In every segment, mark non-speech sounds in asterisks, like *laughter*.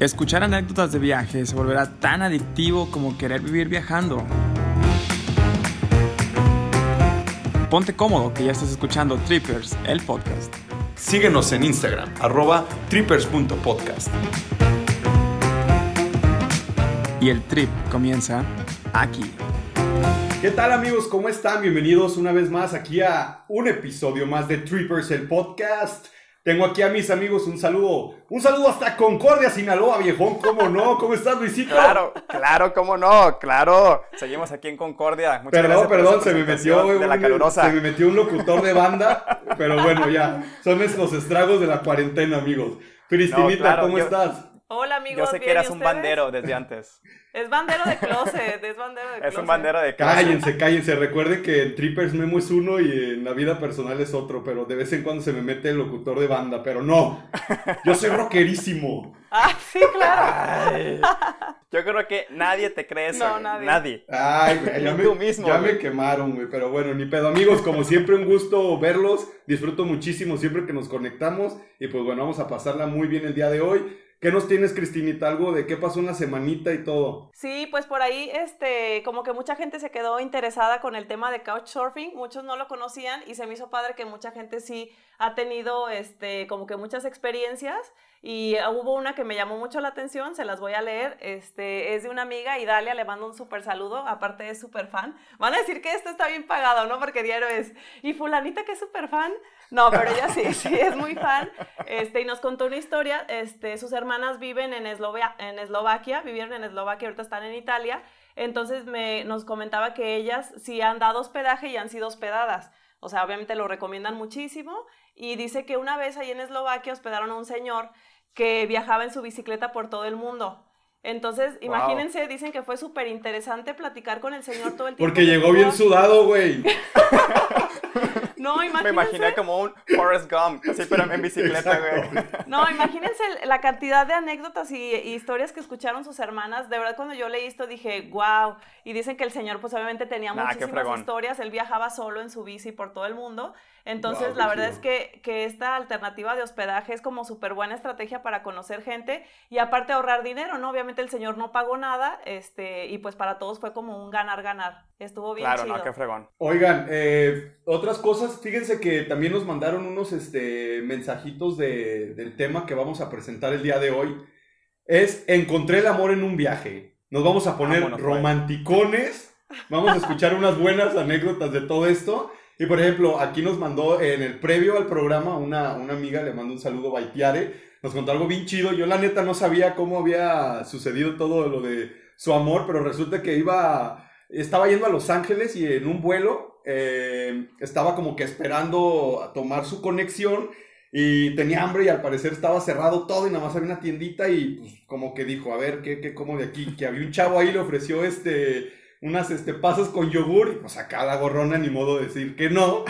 Escuchar anécdotas de viaje se volverá tan adictivo como querer vivir viajando. Ponte cómodo que ya estás escuchando Trippers, el podcast. Síguenos en Instagram, arroba trippers.podcast. Y el trip comienza aquí. ¿Qué tal amigos? ¿Cómo están? Bienvenidos una vez más aquí a un episodio más de Trippers, el podcast. Tengo aquí a mis amigos un saludo, un saludo hasta Concordia, Sinaloa, viejón, ¿cómo no? ¿Cómo estás, Luisito? Claro, claro, cómo no, claro. Seguimos aquí en Concordia. Muchas perdón, perdón, se me metió de la calurosa. se me metió un locutor de banda, pero bueno, ya, son los estragos de la cuarentena, amigos. Cristinita, ¿cómo estás? Hola amigos. Yo sé que eras un bandero desde antes. Es bandero de closet, es bandero de closet. *laughs* Es un bandero de closet. Cállense, cállense. Recuerden que en Trippers Memo es uno y en la vida personal es otro, pero de vez en cuando se me mete el locutor de banda, pero no. Yo soy rockerísimo. *laughs* Ah, sí, claro. Yo creo que nadie te cree eso. No, nadie. Nadie. Ay, güey, ya, *laughs* me, Tú mismo, ya me quemaron, güey. Pero bueno, ni pedo. Amigos, como siempre, un gusto verlos. Disfruto muchísimo siempre que nos conectamos. Y pues bueno, vamos a pasarla muy bien el día de hoy. ¿Qué nos tienes, Cristinita? Algo de qué pasó una semanita y todo. Sí, pues por ahí, este, como que mucha gente se quedó interesada con el tema de couchsurfing, muchos no lo conocían y se me hizo padre que mucha gente sí ha tenido, este, como que muchas experiencias y hubo una que me llamó mucho la atención, se las voy a leer, este, es de una amiga, Idalia, le mando un súper saludo, aparte es súper fan. Van a decir que esto está bien pagado, ¿no? Porque diario es, y fulanita que es súper fan, no, pero ella sí, sí, es muy fan. Este, y nos contó una historia. Este, sus hermanas viven en, en Eslovaquia, vivieron en Eslovaquia, ahorita están en Italia. Entonces me, nos comentaba que ellas sí han dado hospedaje y han sido hospedadas. O sea, obviamente lo recomiendan muchísimo. Y dice que una vez ahí en Eslovaquia hospedaron a un señor que viajaba en su bicicleta por todo el mundo. Entonces, imagínense, dicen que fue súper interesante platicar con el señor todo el tiempo. Porque llegó bien sudado, güey. *laughs* No, imagínense. Me imaginé como un Forrest Gump, así pero en bicicleta, güey. No, imagínense la cantidad de anécdotas y, historias que escucharon sus hermanas. De verdad, cuando yo leí esto dije, wow. Y dicen que el señor, pues obviamente tenía muchísimas historias. Él viajaba solo en su bici por todo el mundo. Entonces, la verdad es que, que, esta alternativa de hospedaje es como súper buena estrategia para conocer gente y aparte ahorrar dinero, ¿no? Obviamente el señor no pagó nada este, y pues para todos fue como un ganar-ganar. Estuvo bien claro, chido. no, qué fregón. Oigan, eh, otras cosas, fíjense que también nos mandaron unos este, mensajitos de, del tema que vamos a presentar el día de hoy. Es Encontré el amor en un viaje. Nos vamos a poner romanticones. Vamos a escuchar unas buenas anécdotas de todo esto. Y por ejemplo, aquí nos mandó en el previo al programa una, una amiga, le mando un saludo, Baitiare, nos contó algo bien chido. Yo la neta no sabía cómo había sucedido todo lo de su amor, pero resulta que iba, estaba yendo a Los Ángeles y en un vuelo eh, estaba como que esperando tomar su conexión y tenía hambre y al parecer estaba cerrado todo y nada más había una tiendita y pues como que dijo, a ver, ¿qué, qué como de aquí? Que había un chavo ahí, le ofreció este unas este, pasas con yogur, y pues acá la gorrona ni modo de decir que no.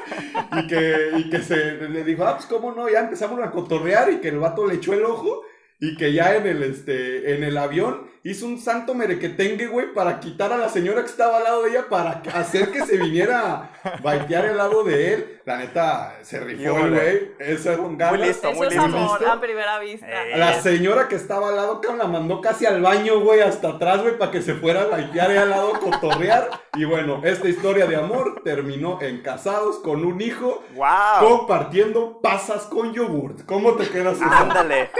*laughs* y, que, y que se le dijo, ah, pues cómo no, ya empezamos a cotorrear y que el vato le echó el ojo y que ya en el, este, en el avión hizo un santo merequetengue, güey, para quitar a la señora que estaba al lado de ella para hacer que se viniera a baitear al lado de él. La neta, se rifó el güey. Eso es un ganas. Muy listo, muy listo. Es amor a primera vista. Eh. La señora que estaba al lado, la mandó casi al baño, güey, hasta atrás, güey, para que se fuera a baitear al lado, cotorrear. Y bueno, esta historia de amor terminó en casados con un hijo. ¡Wow! Compartiendo pasas con yogurt. ¿Cómo te quedas eso? Ándale.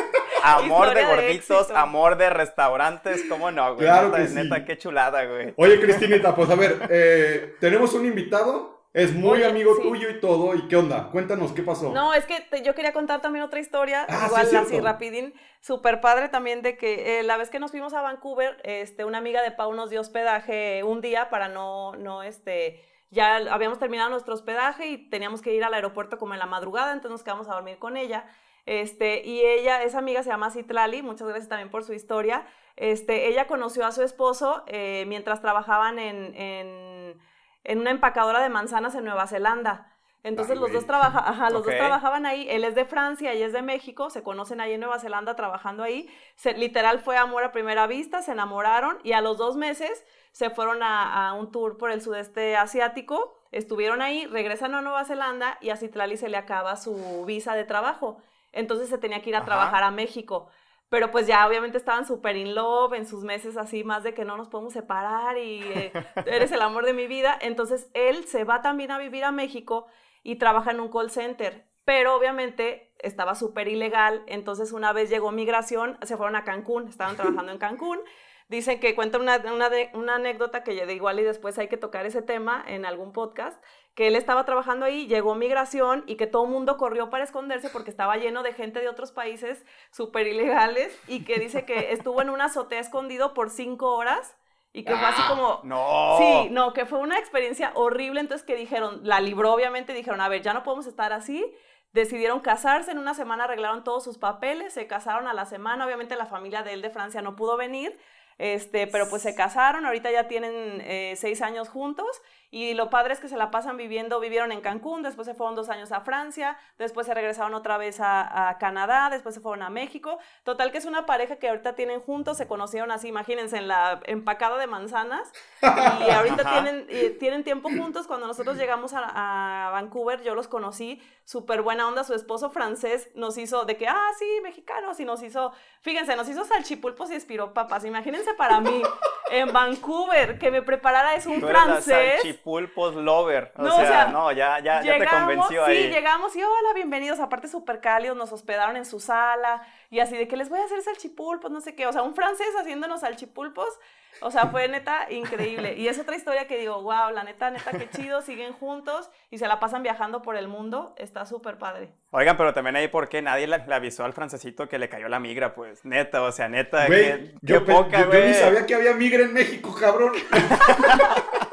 Amor *laughs* de gorditos, amor de restaurantes, ¿cómo no, güey? Claro neta, que neta, qué chulada, güey. Oye, Cristinita, pues a ver, eh, tenemos un invitado. Es muy Oye, amigo sí. tuyo y todo. ¿Y qué onda? Cuéntanos qué pasó. No, es que te- yo quería contar también otra historia, Ah, sí, igual es así rapidín, súper padre también de que eh, la vez que nos fuimos a Vancouver, este, una amiga de Pau nos dio hospedaje un día para no, no, este, ya habíamos terminado nuestro hospedaje y teníamos que ir al aeropuerto como en la madrugada, entonces nos quedamos a dormir con ella. Este, y ella, esa amiga se llama Citlali, muchas gracias también por su historia. Este, ella conoció a su esposo eh, mientras trabajaban en, en, en una empacadora de manzanas en Nueva Zelanda. Entonces Ay, los, dos, trabaja, ajá, los Ok. dos trabajaban ahí. Él es de Francia, ella es de México. Se conocen ahí en Nueva Zelanda trabajando ahí. Se- literal fue amor a primera vista, se enamoraron y a los dos meses se fueron a, a un tour por el sudeste asiático. Estuvieron ahí, regresan a Nueva Zelanda y a Citlali se le acaba su visa de trabajo. Entonces se tenía que ir a Ajá. trabajar a México. pero pues ya obviamente estaban súper in love en sus meses así, más de que no nos podemos separar y eh, *laughs* eres el amor de mi vida. Entonces él se va también a vivir a México y trabaja en un call center, pero obviamente estaba súper ilegal, entonces una vez llegó migración, se fueron a Cancún, estaban trabajando en Cancún. Dicen que cuenta una, una, una anécdota que de igual y después hay que tocar ese tema en algún podcast, que él estaba trabajando ahí, llegó migración y que todo el mundo corrió para esconderse porque estaba lleno de gente de otros países súper ilegales y que dice que *laughs* estuvo en una azotea escondido por cinco horas y que fue así como... No. Sí, no, que fue una experiencia horrible, entonces que dijeron, la libró obviamente, dijeron, a ver, ya no podemos estar así, decidieron casarse, en una semana arreglaron todos sus papeles, se casaron a la semana, obviamente la familia de él de Francia no pudo venir, este, pero pues se casaron, ahorita ya tienen eh, seis años juntos y lo padre es que se la pasan viviendo, vivieron en Cancún, después se fueron dos años a Francia, después se regresaron otra vez a, Canadá, después se fueron a México. Total que es una pareja que ahorita tienen juntos, se conocieron así, imagínense, en la empacada de manzanas. Y *laughs* ahorita tienen, tienen tiempo juntos. Cuando nosotros llegamos a, a Vancouver, yo los conocí, súper buena onda. Su esposo francés nos hizo de que, ah, sí, mexicanos, y nos hizo, fíjense, nos hizo salchipulpos y espiropapas. Imagínense para mí, en Vancouver, que me preparara es un francés pulpos lover. O, sea, no, ya, ya, ya te convenció ahí. Sí, llegamos y hola, bienvenidos. Aparte, súper cálidos, nos hospedaron en su sala y así de que les voy a hacer salchipulpos, no sé qué. O sea, un francés haciéndonos salchipulpos. O sea, fue neta increíble. Y es otra historia que digo, wow, la neta, neta, qué chido, siguen juntos y se la pasan viajando por el mundo. Está súper padre. Oigan, pero también ahí, ¿por qué nadie le, avisó al francesito que le cayó la migra? Pues, neta, o sea, neta, qué, poca, güey. Yo ni sabía que había migra en México, cabrón. *laughs*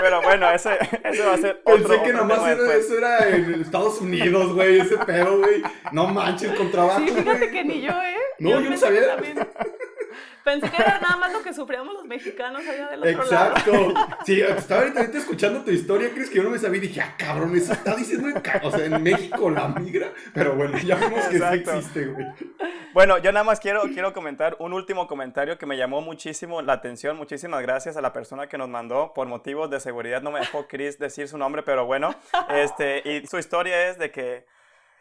Pero bueno, ese, ese va a ser otro Pensé que nomás era, eso era en Estados Unidos, güey, ese pedo, güey. No manches, con trabajo, Sí, fíjate que ni yo, ¿eh? No, yo, no sabía. Pensé que era nada más lo que sufríamos los mexicanos allá del otro Exacto. lado. Exacto. Sí, estaba ahorita, escuchando tu historia, crees que yo no me sabía y dije, ah, cabrón, eso está diciendo en, o sea, en México la migra. Pero bueno, ya vemos que sí existe, güey. Bueno, yo nada más quiero, quiero comentar un último comentario que me llamó muchísimo la atención. Muchísimas gracias a la persona que nos mandó. Por motivos de seguridad no me dejó Chris decir su nombre, pero bueno. Este, y su historia es de que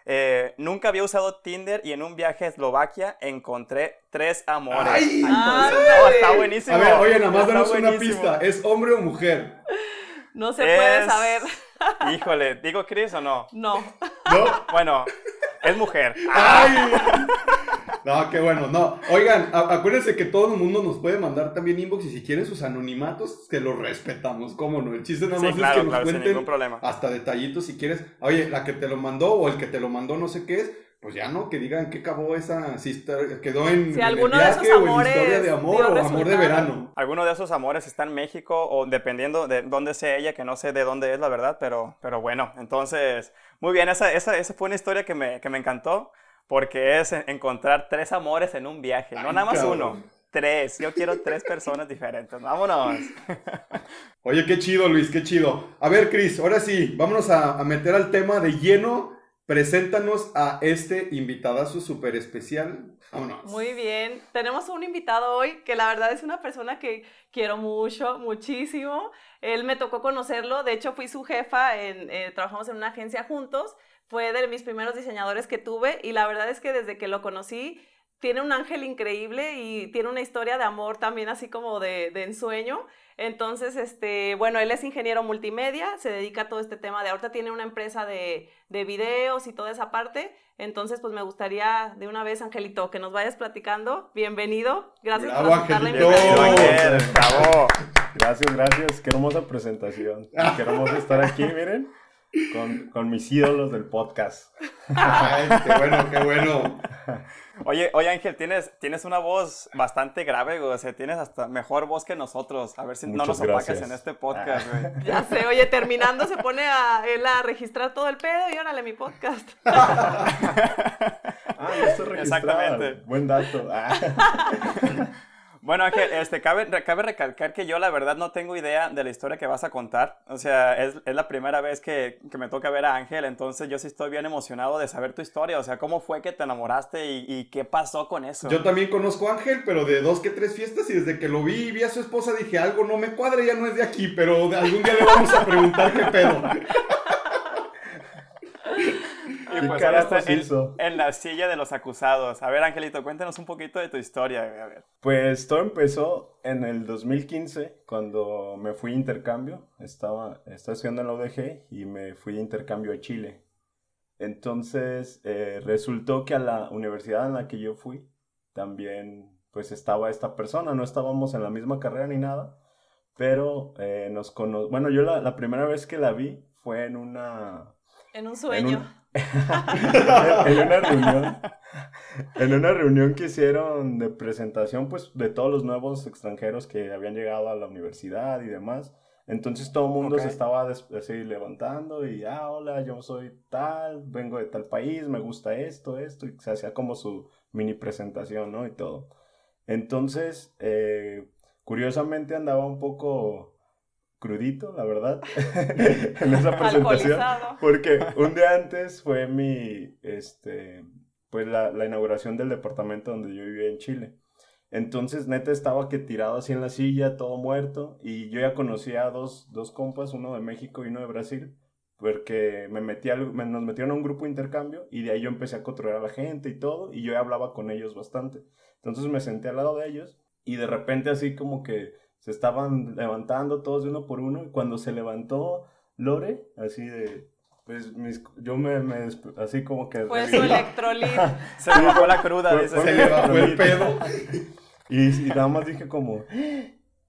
eh, nunca había usado Tinder y en un viaje a Eslovaquia encontré tres amores. ¡Ay! no, está buenísimo. A ver, oye, nada más danos una pista. ¿Es hombre o mujer? No se puede saber. Híjole, ¿digo Chris o no? No. ¿No? Bueno, es mujer. ¡Ay! *laughs* *laughs* No, qué bueno. No, oigan, acuérdense que todo el mundo nos puede mandar también inbox y si quieren sus anonimatos, que los respetamos, ¿cómo no? El chiste nada más es que nos cuenten hasta detallitos si quieres. Oye, la que te lo mandó o el que te lo mandó no sé qué es, pues ya no, que digan qué acabó esa, si quedó en, si alguno de esos amores historia de amor o amor de verano. Alguno de esos amores está en México o dependiendo de dónde sea ella, que no sé de dónde es la verdad, pero, pero bueno, entonces, muy bien, esa, esa, esa fue una historia que me, que me encantó. Porque es encontrar tres amores en un viaje, no nada más uno. Tres. Yo quiero tres personas diferentes. Vámonos. *laughs* Oye, qué chido, Luis, qué chido. A ver, Cris, ahora sí, vámonos a, meter al tema de lleno. Preséntanos a este invitadazo súper especial. Vámonos. Muy bien. Tenemos un invitado hoy que la verdad es una persona que quiero mucho, muchísimo. Él me tocó conocerlo. De hecho, fui su jefa. En, eh, trabajamos en una agencia juntos fue de mis primeros diseñadores que tuve y la verdad es que desde que lo conocí tiene un ángel increíble y tiene una historia de amor también así como de, ensueño. Entonces, este, bueno, él es ingeniero multimedia, se dedica a todo este tema de ahorita tiene una empresa de, de videos y toda esa parte. Entonces, pues me gustaría de una vez, Angelito, que nos vayas platicando. Bienvenido. Gracias por aceptar la invitación. Gracias, gracias. Qué hermosa presentación. *laughs* Qué hermoso estar aquí, miren con, con, mis ídolos del podcast. Ay, qué bueno, qué bueno. Oye, oye Ángel, tienes, tienes una voz bastante grave, güey. O sea, tienes hasta mejor voz que nosotros. A ver si no nos opacas en este podcast, güey. Ya sé, oye, terminando se pone a él a registrar todo el pedo y órale mi podcast. *laughs* ah, esto Exactamente. Buen dato. Ah. *laughs* Bueno, Ángel, este, cabe, cabe recalcar que yo la verdad no tengo idea de la historia que vas a contar. O sea, es, es la primera vez que, que, me toca ver a Ángel, entonces yo sí estoy bien emocionado de saber tu historia. O sea, ¿cómo fue que te enamoraste y, y qué pasó con eso? Yo también conozco a Ángel, pero de dos que tres fiestas y desde que lo vi y vi a su esposa dije, algo no me cuadra, ya no es de aquí, pero algún día le vamos a preguntar qué pedo. Y ¿Qué pues ahora está en, hizo? en la silla de los acusados. A ver, Angelito, cuéntanos un poquito de tu historia. güey, A ver. Pues todo empezó en el 2015, cuando me fui a intercambio. Estaba, estaba estudiando en la UDG y me fui a intercambio a Chile. Entonces, eh, resultó que a la universidad en la que yo fui, también pues estaba esta persona. No estábamos en la misma carrera ni nada, pero eh, nos cono... Bueno, yo la, la primera vez que la vi fue en una... En un En, sueño. un- *laughs* en una reunión en una reunión que hicieron de presentación pues de todos los nuevos extranjeros que habían llegado a la universidad y demás entonces todo el mundo se estaba así levantando y ah hola yo soy tal vengo de tal país me gusta esto esto y se hacía como su mini presentación no y todo. Entonces eh, curiosamente andaba un poco crudito la verdad *laughs* en esa presentación porque un día antes fue mi, este, pues la, la inauguración del departamento donde yo vivía en Chile. Entonces, neta, estaba que tirado así en la silla, todo muerto, y yo ya conocía a dos, dos compas, uno de México y uno de Brasil, porque me metí al- me- nos metieron a un grupo de intercambio, y de ahí yo empecé a controlar a la gente y todo, y yo ya hablaba con ellos bastante. Entonces me senté al lado de ellos, y de repente así como que se estaban levantando todos de uno por uno, y cuando se levantó Lore, así de, pues mis- yo me, me así como que... Fue su electrolit. *laughs* Se me bajó la cruda, Fue- fue Se le bajó el *laughs* pedo. *laughs* Y, y nada más dije como...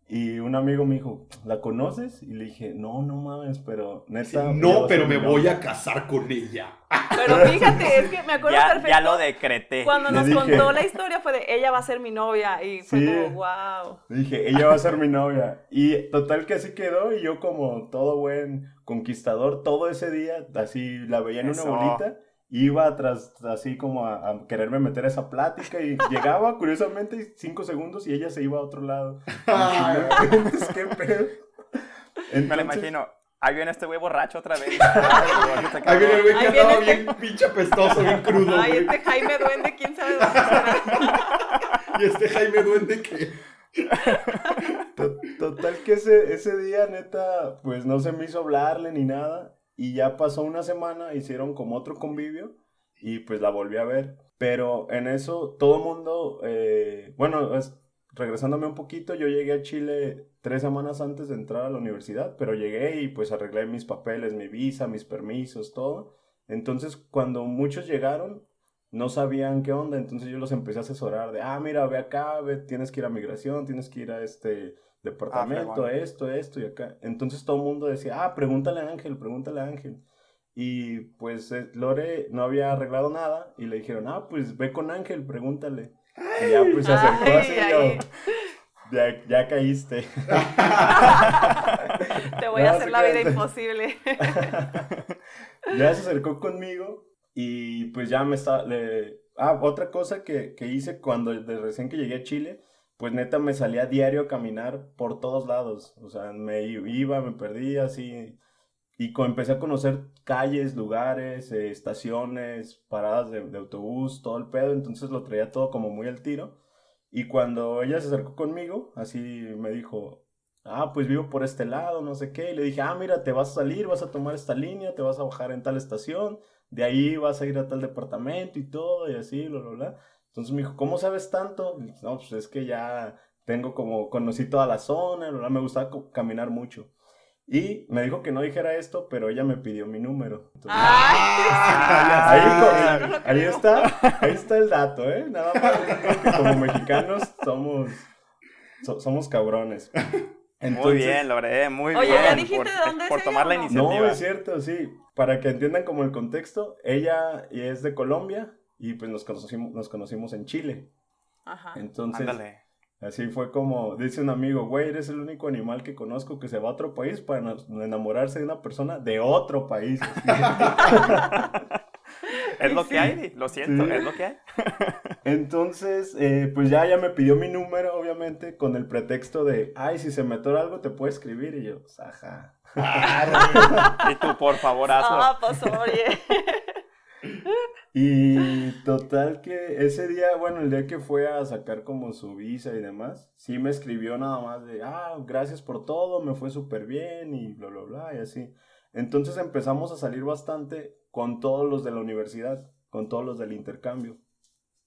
Y un amigo me dijo, ¿la conoces? Y le dije, no, no mames, pero neta... No, pero me voy a casar con ella. Pero fíjate, es que me acuerdo Ya, perfecto. ya lo decreté. Cuando Le nos dije- contó la historia fue de ella va a ser mi novia y fue Sí. como wow. Dije, ella va a ser mi novia. Y total que así quedó y yo como todo buen conquistador, todo ese día, así la veía en Eso. una bolita, iba atrás, así como a, a quererme meter a esa plática y *laughs* llegaba, curiosamente, cinco segundos y ella se iba a otro lado. *laughs* Entonces, ¿qué pedo? Me lo imagino. Ahí viene este güey borracho otra vez. Este *laughs* Ahí viene el güey que andaba viene bien pinche apestoso, bien crudo, Ay, este Jaime Duende, quién sabe dónde será. Y este Jaime Duende que... To- Total que ese, ese día, neta, pues no se me hizo hablarle ni nada. Y ya pasó una semana, hicieron como otro convivio y pues la volví a ver. Pero en eso todo mundo, eh, bueno, es- regresándome un poquito, yo llegué a Chile tres semanas antes de entrar a la universidad, pero llegué y pues arreglé mis papeles, mi visa, mis permisos, todo. Entonces cuando muchos llegaron, no sabían qué onda, entonces yo los empecé a asesorar de, ah, mira, ve acá, ve, tienes que ir a migración, tienes que ir a este departamento, fregón. esto, esto y acá. Entonces todo el mundo decía, ah, pregúntale a Ángel, pregúntale a Ángel. Y pues eh, Lore no había arreglado nada y le dijeron, ah, pues ve con Ángel, pregúntale. Y ya pues se acercó Ay, así y yo, ay. ya, ya caíste. *laughs* Te voy a hacer la vida imposible. *laughs* ya se acercó conmigo y pues ya me está... Ah, otra cosa que, que hice cuando de recién que llegué a Chile, pues neta me salía a diario a caminar por todos lados. O sea, me iba, me perdía así. Y empecé a conocer calles, lugares, eh, estaciones, paradas de, de autobús, todo el pedo. Entonces lo traía todo como muy al tiro. Y cuando ella se acercó conmigo, así me dijo, ah, pues vivo por este lado, no sé qué. Y le dije, ah, mira, te vas a salir, vas a tomar esta línea, te vas a bajar en tal estación, de ahí vas a ir a tal departamento y todo, y así, bla, bla, bla. Entonces me dijo, ¿cómo sabes tanto? Y dije, no, pues es que ya tengo como, conocí toda la zona, bla, bla, me gustaba caminar mucho. Y me dijo que no dijera esto, pero ella me pidió mi número. Entonces, Ay, Ahí, Ah, ahí está, ahí está el dato, ¿eh? Nada más como mexicanos somos, so- somos cabrones. Muy bien, Lore, muy Oye, bien. ¿ya dijiste por, de dónde es por ella tomar la iniciativa. No, es cierto, sí. Para que entiendan como el contexto, ella es de Colombia y pues nos conocimos, nos conocimos en Chile. Ajá. Entonces, Ándale. así fue como dice un amigo, güey, eres el único animal que conozco que se va a otro país para na- enamorarse de una persona de otro país. *laughs* *laughs* *laughs* Es lo que hay, lo siento, Sí. es lo que hay. *laughs* Entonces, eh, pues ya ella me pidió mi número, obviamente, con el pretexto de, ay, si se me atora algo, te puedo escribir. Y yo, pues, ajá. Y tú, por favor, hazlo. Ah, pues oye. *laughs* Y total que ese día, bueno, el día que fue a sacar como su visa y demás, sí me escribió nada más de, ah, gracias por todo, me fue súper bien y bla, bla, bla, y así. Entonces empezamos a salir bastante con todos los de la universidad, con todos los del intercambio.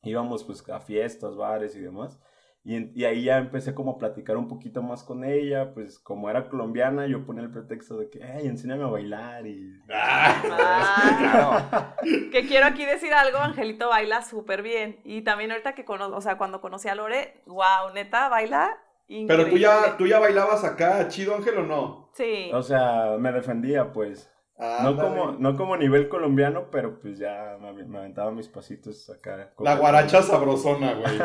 Íbamos pues a fiestas, bares y demás. Y, y, ahí ya empecé como a platicar un poquito más con ella, pues como era colombiana, yo ponía el pretexto de que, ay, enséñame a bailar y... *laughs* Ah, que quiero aquí decir algo, Angelito baila súper bien. Y también ahorita que conozco, o sea, cuando conocí a Lore, wow, neta, baila increíble. Pero tú ya, tú ya bailabas acá, chido Ángel, ¿o no? Sí. O sea, me defendía, pues. No, como, no como nivel colombiano, pero pues ya me, me aventaba mis pasitos acá. La guaracha sabrosona, güey.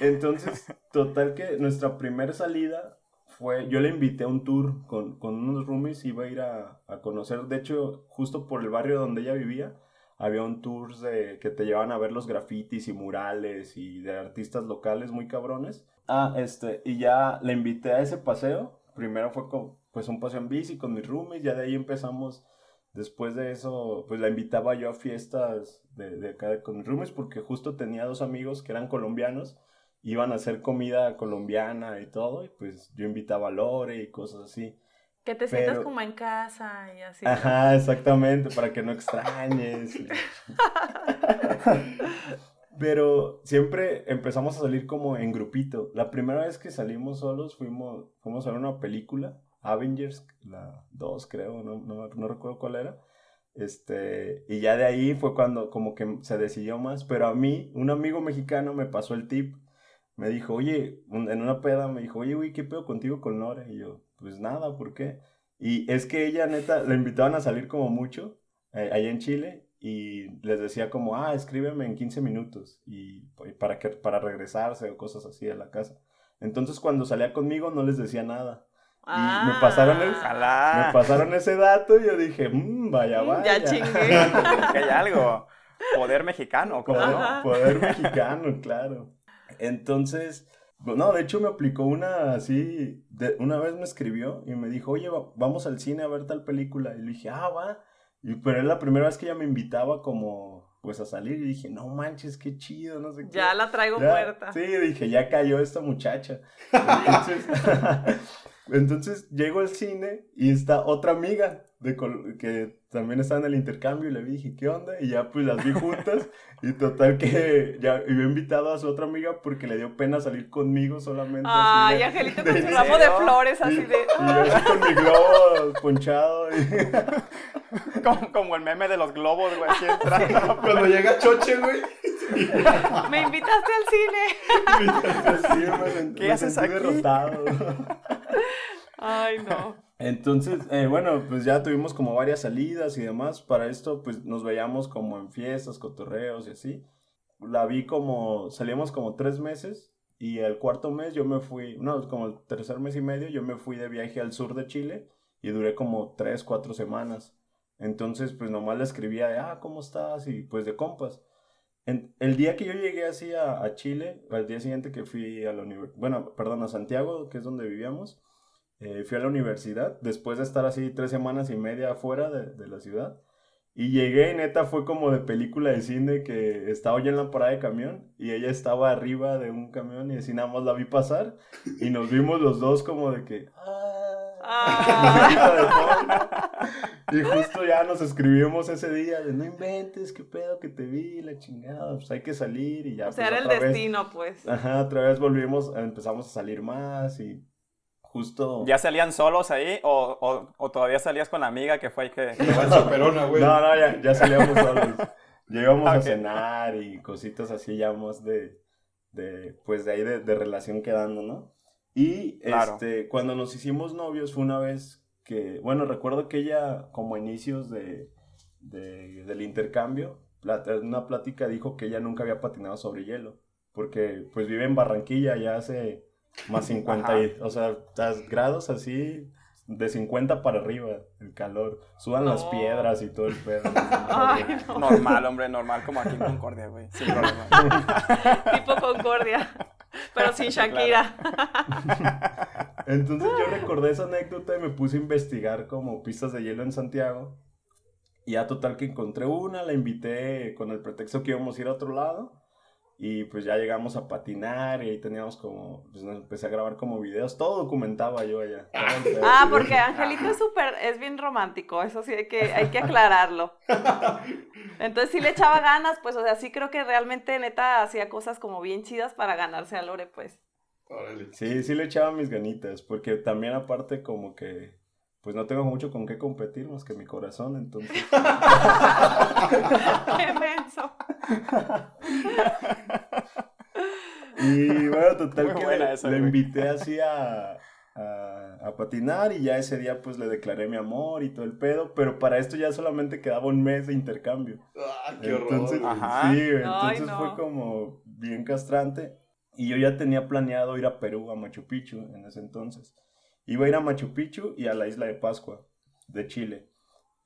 Entonces, total que nuestra primera salida fue, yo le invité a un tour con, con unos roomies, iba a ir a, a, conocer, de hecho, justo por el barrio donde ella vivía, había un tour de, que te llevaban a ver los grafitis y murales y de artistas locales muy cabrones. Ah, este, y ya le invité a ese paseo, primero fue con, pues un paseo en bici con mis roomies, ya de ahí empezamos Después de eso, pues la invitaba yo a fiestas de, de acá con roomies porque justo tenía dos amigos que eran colombianos, iban a hacer comida colombiana y todo, y pues yo invitaba a Lore y cosas así. Que te Pero... sientas como en casa y así. Ajá, exactamente, para que no extrañes. *laughs* Pero siempre empezamos a salir como en grupito. La primera vez que salimos solos fuimos, fuimos a ver una película Avengers, la 2 creo, no, no, no, recuerdo cuál era. Este, y ya de ahí fue cuando como que se decidió más, pero a mí un amigo mexicano me pasó el tip, me dijo, oye, en una peda me dijo, oye, güey, ¿qué pedo contigo con Nora? Y yo, pues nada, ¿por qué? Y es que ella, neta, la invitaban a salir como mucho, eh, allá en Chile, y les decía como, ah, escríbeme en 15 minutos, y, para, que, para regresarse o cosas así a la casa. Entonces cuando salía conmigo no les decía nada. Ah. Y me pasaron, el, me pasaron ese dato y yo dije, mmm, vaya, vaya. Ya chingué. *laughs* que hay algo. Poder mexicano, ¿cómo no? Poder *laughs* mexicano, claro. Entonces, no, de hecho me aplicó una así, de, una vez me escribió y me dijo, oye, vamos al cine a ver tal película. Y le dije, ah, va. Y, pero era la primera vez que ella me invitaba como, pues a salir y dije, no manches, qué chido, no sé qué. Ya la traigo ya, muerta. Sí, dije, ya cayó esta muchacha. *laughs* Entonces, entonces llego al cine y está otra amiga de que también está en el intercambio y le dije, ¿qué onda? Y ya pues las vi juntas *laughs* y total que ya iba invitado a su otra amiga porque le dio pena salir conmigo solamente. Ay, Angelito con su ramo de flores así de... Y yo con mi globo ponchado. Y... *laughs* Como, como, el meme de los globos, güey. *laughs* Cuando llega Choche, güey. *laughs* Me invitaste al cine. Me invitaste al cine, me, ¿Qué me haces aquí? derrotado. Ay, no. Entonces, eh, bueno, pues ya tuvimos como varias salidas y demás. Para esto, pues nos veíamos como en fiestas, cotorreos y así. La vi como, salíamos como tres meses y el cuarto mes yo me fui, no, como el tercer mes y medio yo me fui de viaje al sur de Chile y duré como tres, cuatro semanas. Entonces, pues nomás le escribía de, ah, ¿cómo estás? Y pues de compas. El día que yo llegué así a, Chile, al día siguiente que fui a la universidad, bueno, perdón, a Santiago, que es donde vivíamos, eh, fui a la universidad después de estar así tres semanas y media afuera de, de, la ciudad. Y llegué y neta fue como de película de cine que estaba yo en la parada de camión y ella estaba arriba de un camión y así nada más la vi pasar y nos vimos los dos como de que... *laughs* y justo ya nos escribimos ese día de no inventes, qué pedo que te vi, la chingada, pues hay que salir y ya. O sea, pues, era el destino, vez, pues. Ajá, otra vez volvimos, empezamos a salir más y justo... ¿Ya salían solos ahí o, o, o todavía salías con la amiga que fue que... *laughs* Chaperona, güey. No, no, ya, ya salíamos solos. Llegamos okay. a cenar y cositas así ya más de, de pues de ahí de, de relación quedando, ¿no? Y claro. este, cuando nos hicimos novios fue una vez que, bueno, recuerdo que ella como inicios de, de, del intercambio, en una plática dijo que ella nunca había patinado sobre hielo, porque pues vive en Barranquilla, ya hace más *laughs* 50, y, o sea, grados así, de 50 para arriba, el calor. Suban no. las piedras y todo el pedo. *laughs* Ay, no. Normal, hombre, normal, como aquí en Concordia, güey. Sin *laughs* problema. tipo Concordia, pero sin *laughs* Shakira. *laughs* Entonces yo recordé esa anécdota y me puse a investigar como pistas de hielo en Santiago. Y ya total que encontré una, la invité con el pretexto que íbamos a ir a otro lado. Y pues ya llegamos a patinar y ahí teníamos como, pues nos empecé a grabar como videos, todo documentaba yo allá. pedo. Ah, porque *laughs* Angelito es súper, es bien romántico, eso sí hay que, hay que aclararlo. *laughs* Entonces sí le echaba ganas, pues, o sea, sí creo que realmente neta hacía cosas como bien chidas para ganarse a Lore, pues. Órale. Sí, sí le echaba mis ganitas, porque también aparte como que, pues no tengo mucho con qué competir más que mi corazón, entonces... *laughs* ¡Qué menso! Y bueno, total Muy que le, esa, le invité así a, a, a patinar y ya ese día pues le declaré mi amor y todo el pedo, pero para esto ya solamente quedaba un mes de intercambio. Ah, qué horror. Entonces, Ajá. sí, güey, Ay, entonces no. fue como bien castrante. Y yo ya tenía planeado ir a Perú, a Machu Picchu en ese entonces. Iba a ir a Machu Picchu y a la isla de Pascua, de Chile.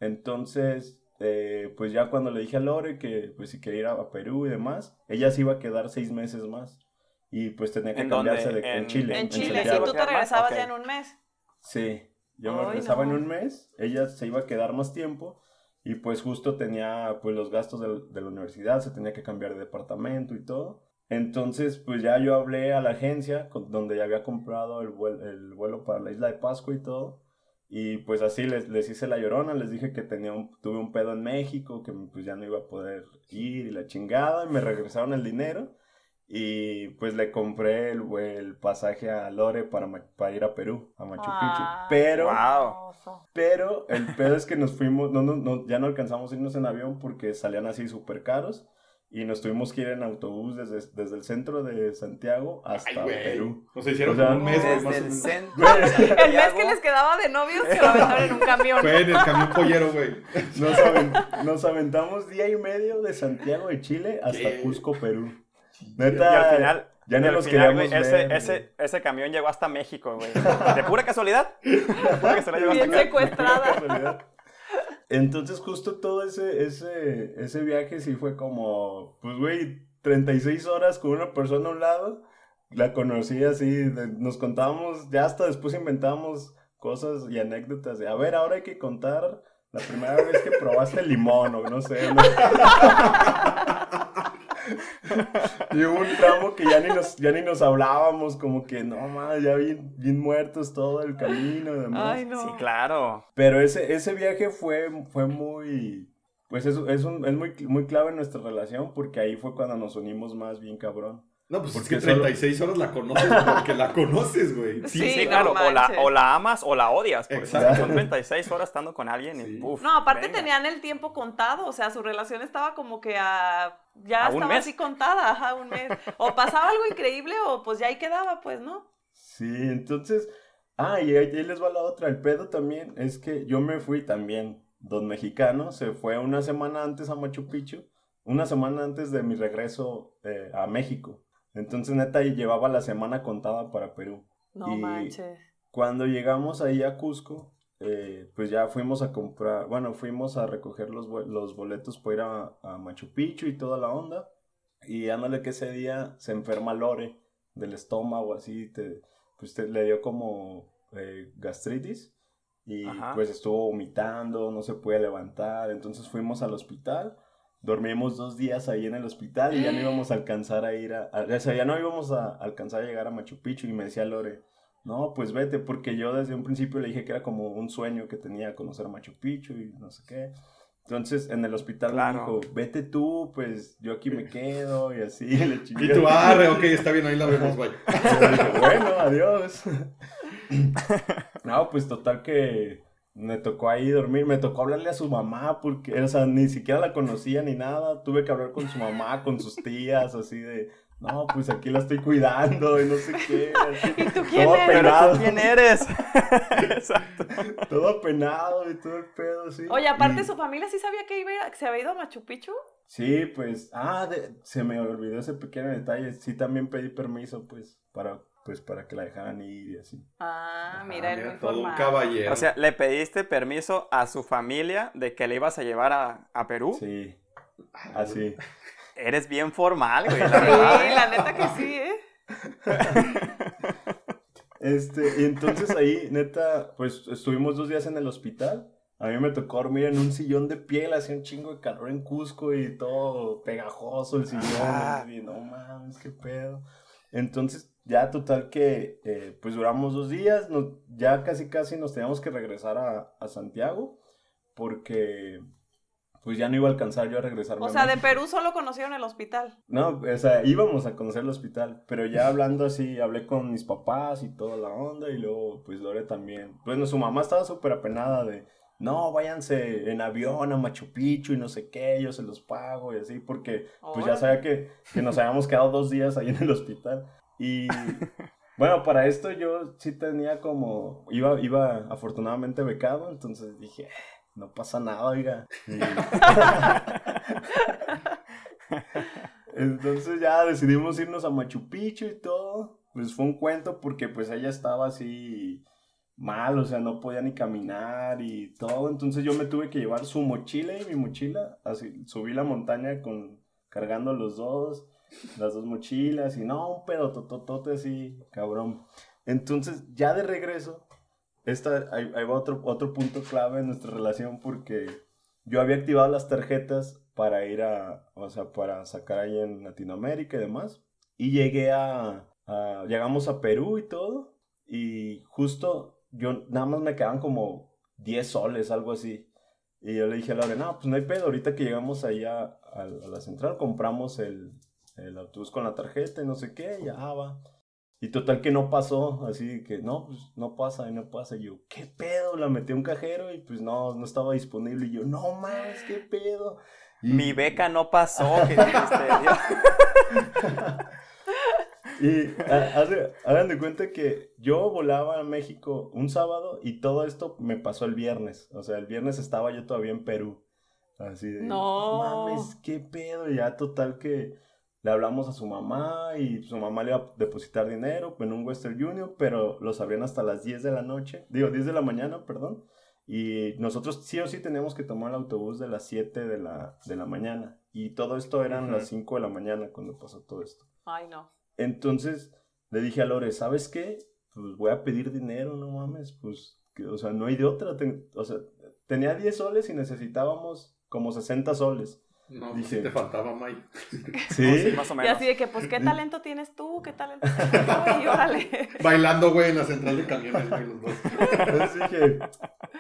Entonces, eh, pues ya cuando le dije a Lore que pues si quería ir a, Perú y demás, ella se iba a quedar seis meses más. Y pues tenía que ¿En cambiarse dónde? de, en, En- Chile. En Chile, Santiago. tú te regresabas ya en un mes. Sí, yo me regresaba no. en un mes, ella se iba a quedar más tiempo y pues justo tenía pues los gastos del- de, la universidad, se tenía que cambiar de departamento y todo. Entonces pues ya yo hablé a la agencia con- donde ya había comprado el, vuel- el vuelo para la isla de Pascua y todo. Y pues así les, les hice la llorona, les dije que tenía un- tuve un pedo en México, que pues ya no iba a poder ir y la chingada, y me regresaron el dinero. Y pues le compré el, el pasaje a Lore para, para ir a Perú, a Machu Picchu. Ay, Pero, Wow. pero el pedo es que nos fuimos, no, no, no, ya no alcanzamos a irnos en avión porque salían así súper caros. Y nos tuvimos que ir en autobús desde, desde el centro de Santiago hasta Ay. Perú. O sea, hicieron O sea, como un mes, Desde el centro. El mes que Santiago. les quedaba de novios se lo aventaron en un camión. Fue en el camión pollero, güey. Nos, aven- nos aventamos día y medio de Santiago de Chile hasta ¿Qué? Cusco, Perú. Y Neta, al final, ya y no al nos final, queríamos güey, ese, ver, ese, ese camión llegó hasta México, güey. De pura casualidad. De pura casualidad llegó Bien hasta acá. secuestrada. Entonces, justo todo ese, ese, ese viaje sí fue como, pues, güey, 36 horas con una persona a un lado. La conocí así, nos contábamos, ya hasta después inventábamos cosas y anécdotas de, a ver, ahora hay que contar la primera vez que probaste limón o no sé. ¿no? *laughs* y hubo un tramo que ya ni nos, ya ni nos hablábamos, como que, no, más, ya bien, bien muertos todo el camino y demás. Ay, no. Sí, claro. Pero ese, ese viaje fue, fue muy, pues es, es, un, es muy, muy clave en nuestra relación porque ahí fue cuando nos unimos más bien cabrón. No, pues Porque es que 36 horas la conoces *laughs* porque la conoces, güey. Sí, Sí, sí, no claro. O la, o la amas o la odias. Porque Exacto. son 36 horas estando con alguien y uf, No, aparte venga. tenían el tiempo contado, o sea, su relación estaba como que a... Ya ¿A un estaba mes? así contada, ajá, un mes. O pasaba algo increíble o pues ya ahí quedaba, pues, ¿no? Sí, entonces, ah, y ahí ahí les va la otra, el pedo también es que yo me fui también, don mexicano, se fue una semana antes a Machu Picchu, una semana antes de mi regreso eh, a México. Entonces, neta, y llevaba la semana contada para Perú. No Y- manches. Cuando llegamos ahí a Cusco, eh, pues ya fuimos a comprar, bueno, fuimos a recoger los, los boletos para ir a, a Machu Picchu y toda la onda. Y ándale que ese día se enferma Lore del estómago, así, te, pues te- le dio como eh, gastritis. Y Ajá. pues estuvo vomitando, no se puede levantar. Entonces fuimos al hospital. Dormimos dos días ahí en el hospital y ya no íbamos a alcanzar a ir a, a- o sea, ya no íbamos a alcanzar a llegar a Machu Picchu y me decía Lore, no, pues vete, porque yo desde un principio le dije que era como un sueño que tenía conocer Machu Picchu y no sé qué. Entonces en el hospital Claro. me dijo, vete tú, pues yo aquí me quedo y así, *laughs* le. Y tú, arre, ok, está bien, ahí la vemos, *laughs* dije, bueno, adiós. *laughs* No, pues total que me tocó ahí dormir, me tocó hablarle a su mamá porque, o sea, ni siquiera la conocía ni nada. Tuve que hablar con su mamá, con sus tías, así de, no, pues aquí la estoy cuidando y no sé qué. así. *laughs* ¿Y tú quién Todo eres? Apenado, tú quién eres. *laughs* Exacto. todo apenado y todo el pedo, así. Oye, aparte Y- su familia sí sabía que iba a ir- que se había ido a Machu Picchu. Sí, pues, ah, de- se me olvidó ese pequeño detalle. Sí, también pedí permiso, pues, para, pues, para que la dejaran ir y así. Ah, Ajá, mira, el muy todo un caballero. O sea, le pediste permiso a su familia de que le ibas a llevar a, a Perú. Sí, así. *laughs* Eres bien formal, güey. la Sí, verdad, la neta que sí, ¿eh? *laughs* Este, y entonces ahí, neta, pues estuvimos dos días en el hospital A mí me tocó dormir en un sillón de piel, hacía un chingo de calor en Cusco y todo pegajoso el sillón. Ah. Y no mames, qué pedo. Entonces, ya total que, eh, pues duramos dos días, nos- ya casi casi nos teníamos que regresar a, a Santiago, porque pues ya no iba a alcanzar yo a regresarme O sea, de. Perú solo conocieron el hospital. No, o sea, íbamos a conocer el hospital, pero ya hablando así, hablé con mis papás y toda la onda, y luego, pues Lore también. Bueno, su mamá estaba súper apenada de, no, váyanse en avión a Machu Picchu y no sé qué, yo se los pago y así, porque pues ya sabía que, que nos habíamos quedado dos días ahí en el hospital. Y *laughs* bueno, para esto yo sí tenía como, iba, iba afortunadamente becado, entonces dije, no pasa nada, oiga. Y- *laughs* Entonces ya decidimos irnos a Machu Picchu y todo. Pues fue un cuento porque pues ella estaba así mal, o sea, no podía ni caminar y todo. Entonces yo me tuve que llevar su mochila y mi mochila. Así subí la montaña con cargando los dos, las dos mochilas y no, un pedo tototote así, cabrón. Entonces ya de regreso, esta, ahí, va otro, otro punto clave en nuestra relación porque yo había activado las tarjetas para ir a, o sea, para sacar ahí en Latinoamérica y demás. Y llegué a, llegamos a Perú y todo. Y justo yo, nada más me quedaban como 10 soles, algo así. Y yo le dije a Laura, no, pues no hay pedo, ahorita que llegamos allá a la central, compramos el, el autobús con la tarjeta y no sé qué, y ya va. Y total que no pasó, así que no, pues no pasa y no pasa. Y yo, ¿qué pedo? La metí a un cajero y pues no, no estaba disponible. Y yo, no mames, ¿qué pedo? Y- Mi beca no pasó. que. *laughs* Y hagan de cuenta que yo volaba a México un sábado y todo esto me pasó el viernes. O sea, el viernes estaba yo todavía en Perú. Así de, No. mames, qué pedo. Y ya total que le hablamos a su mamá y su mamá le iba a depositar dinero en un Western Union, pero los abrían hasta las 10 de la noche. Digo, 10 de la mañana, perdón. Y nosotros sí o sí teníamos que tomar el autobús de las 7 de la, de la mañana. Y todo esto eran Ujú. las 5 de la mañana cuando pasó todo esto. Ay, no. Entonces le dije a Lore, ¿sabes qué? Pues voy a pedir dinero, no mames, pues, que- o sea, no hay de otra. ten- o sea, tenía 10 soles y necesitábamos como 60 soles. No, Dije- sí te faltaba, Mike. *laughs* Sí, más o Y menos. así de que, pues, ¿qué talento tienes tú? ¿Qué talento tienes tú? Y órale. *laughs* Bailando, güey, en la central de camiones, güey, los dos. Entonces *laughs* dije,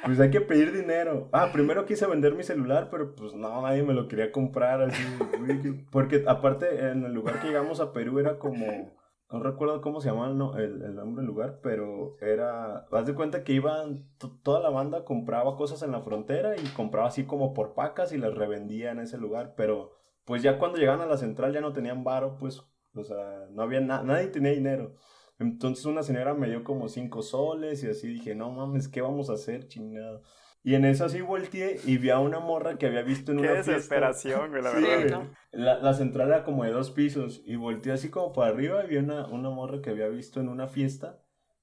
pues hay que pedir dinero. Ah, primero quise vender mi celular, pero pues no, nadie me lo quería comprar así. güey, que- Porque aparte, en el lugar que llegamos a Perú era como, no recuerdo cómo se llamaba el, no- el, el nombre del lugar, pero era, haz de cuenta que iban, to- toda la banda compraba cosas en la frontera y compraba así como por pacas y las revendía en ese lugar, pero pues ya cuando llegaban a la central ya no tenían varo, pues, o sea, no había na- nadie tenía dinero. Entonces una señora me dio como cinco soles y así dije, no mames, ¿qué vamos a hacer, chingado? Y en eso así volteé y vi a una morra que había visto en Qué una fiesta. desesperación, güey, la Sí, verdad. ¿no? La, la central era como de dos pisos y volteé así como para arriba y vi una, una morra que había visto en una fiesta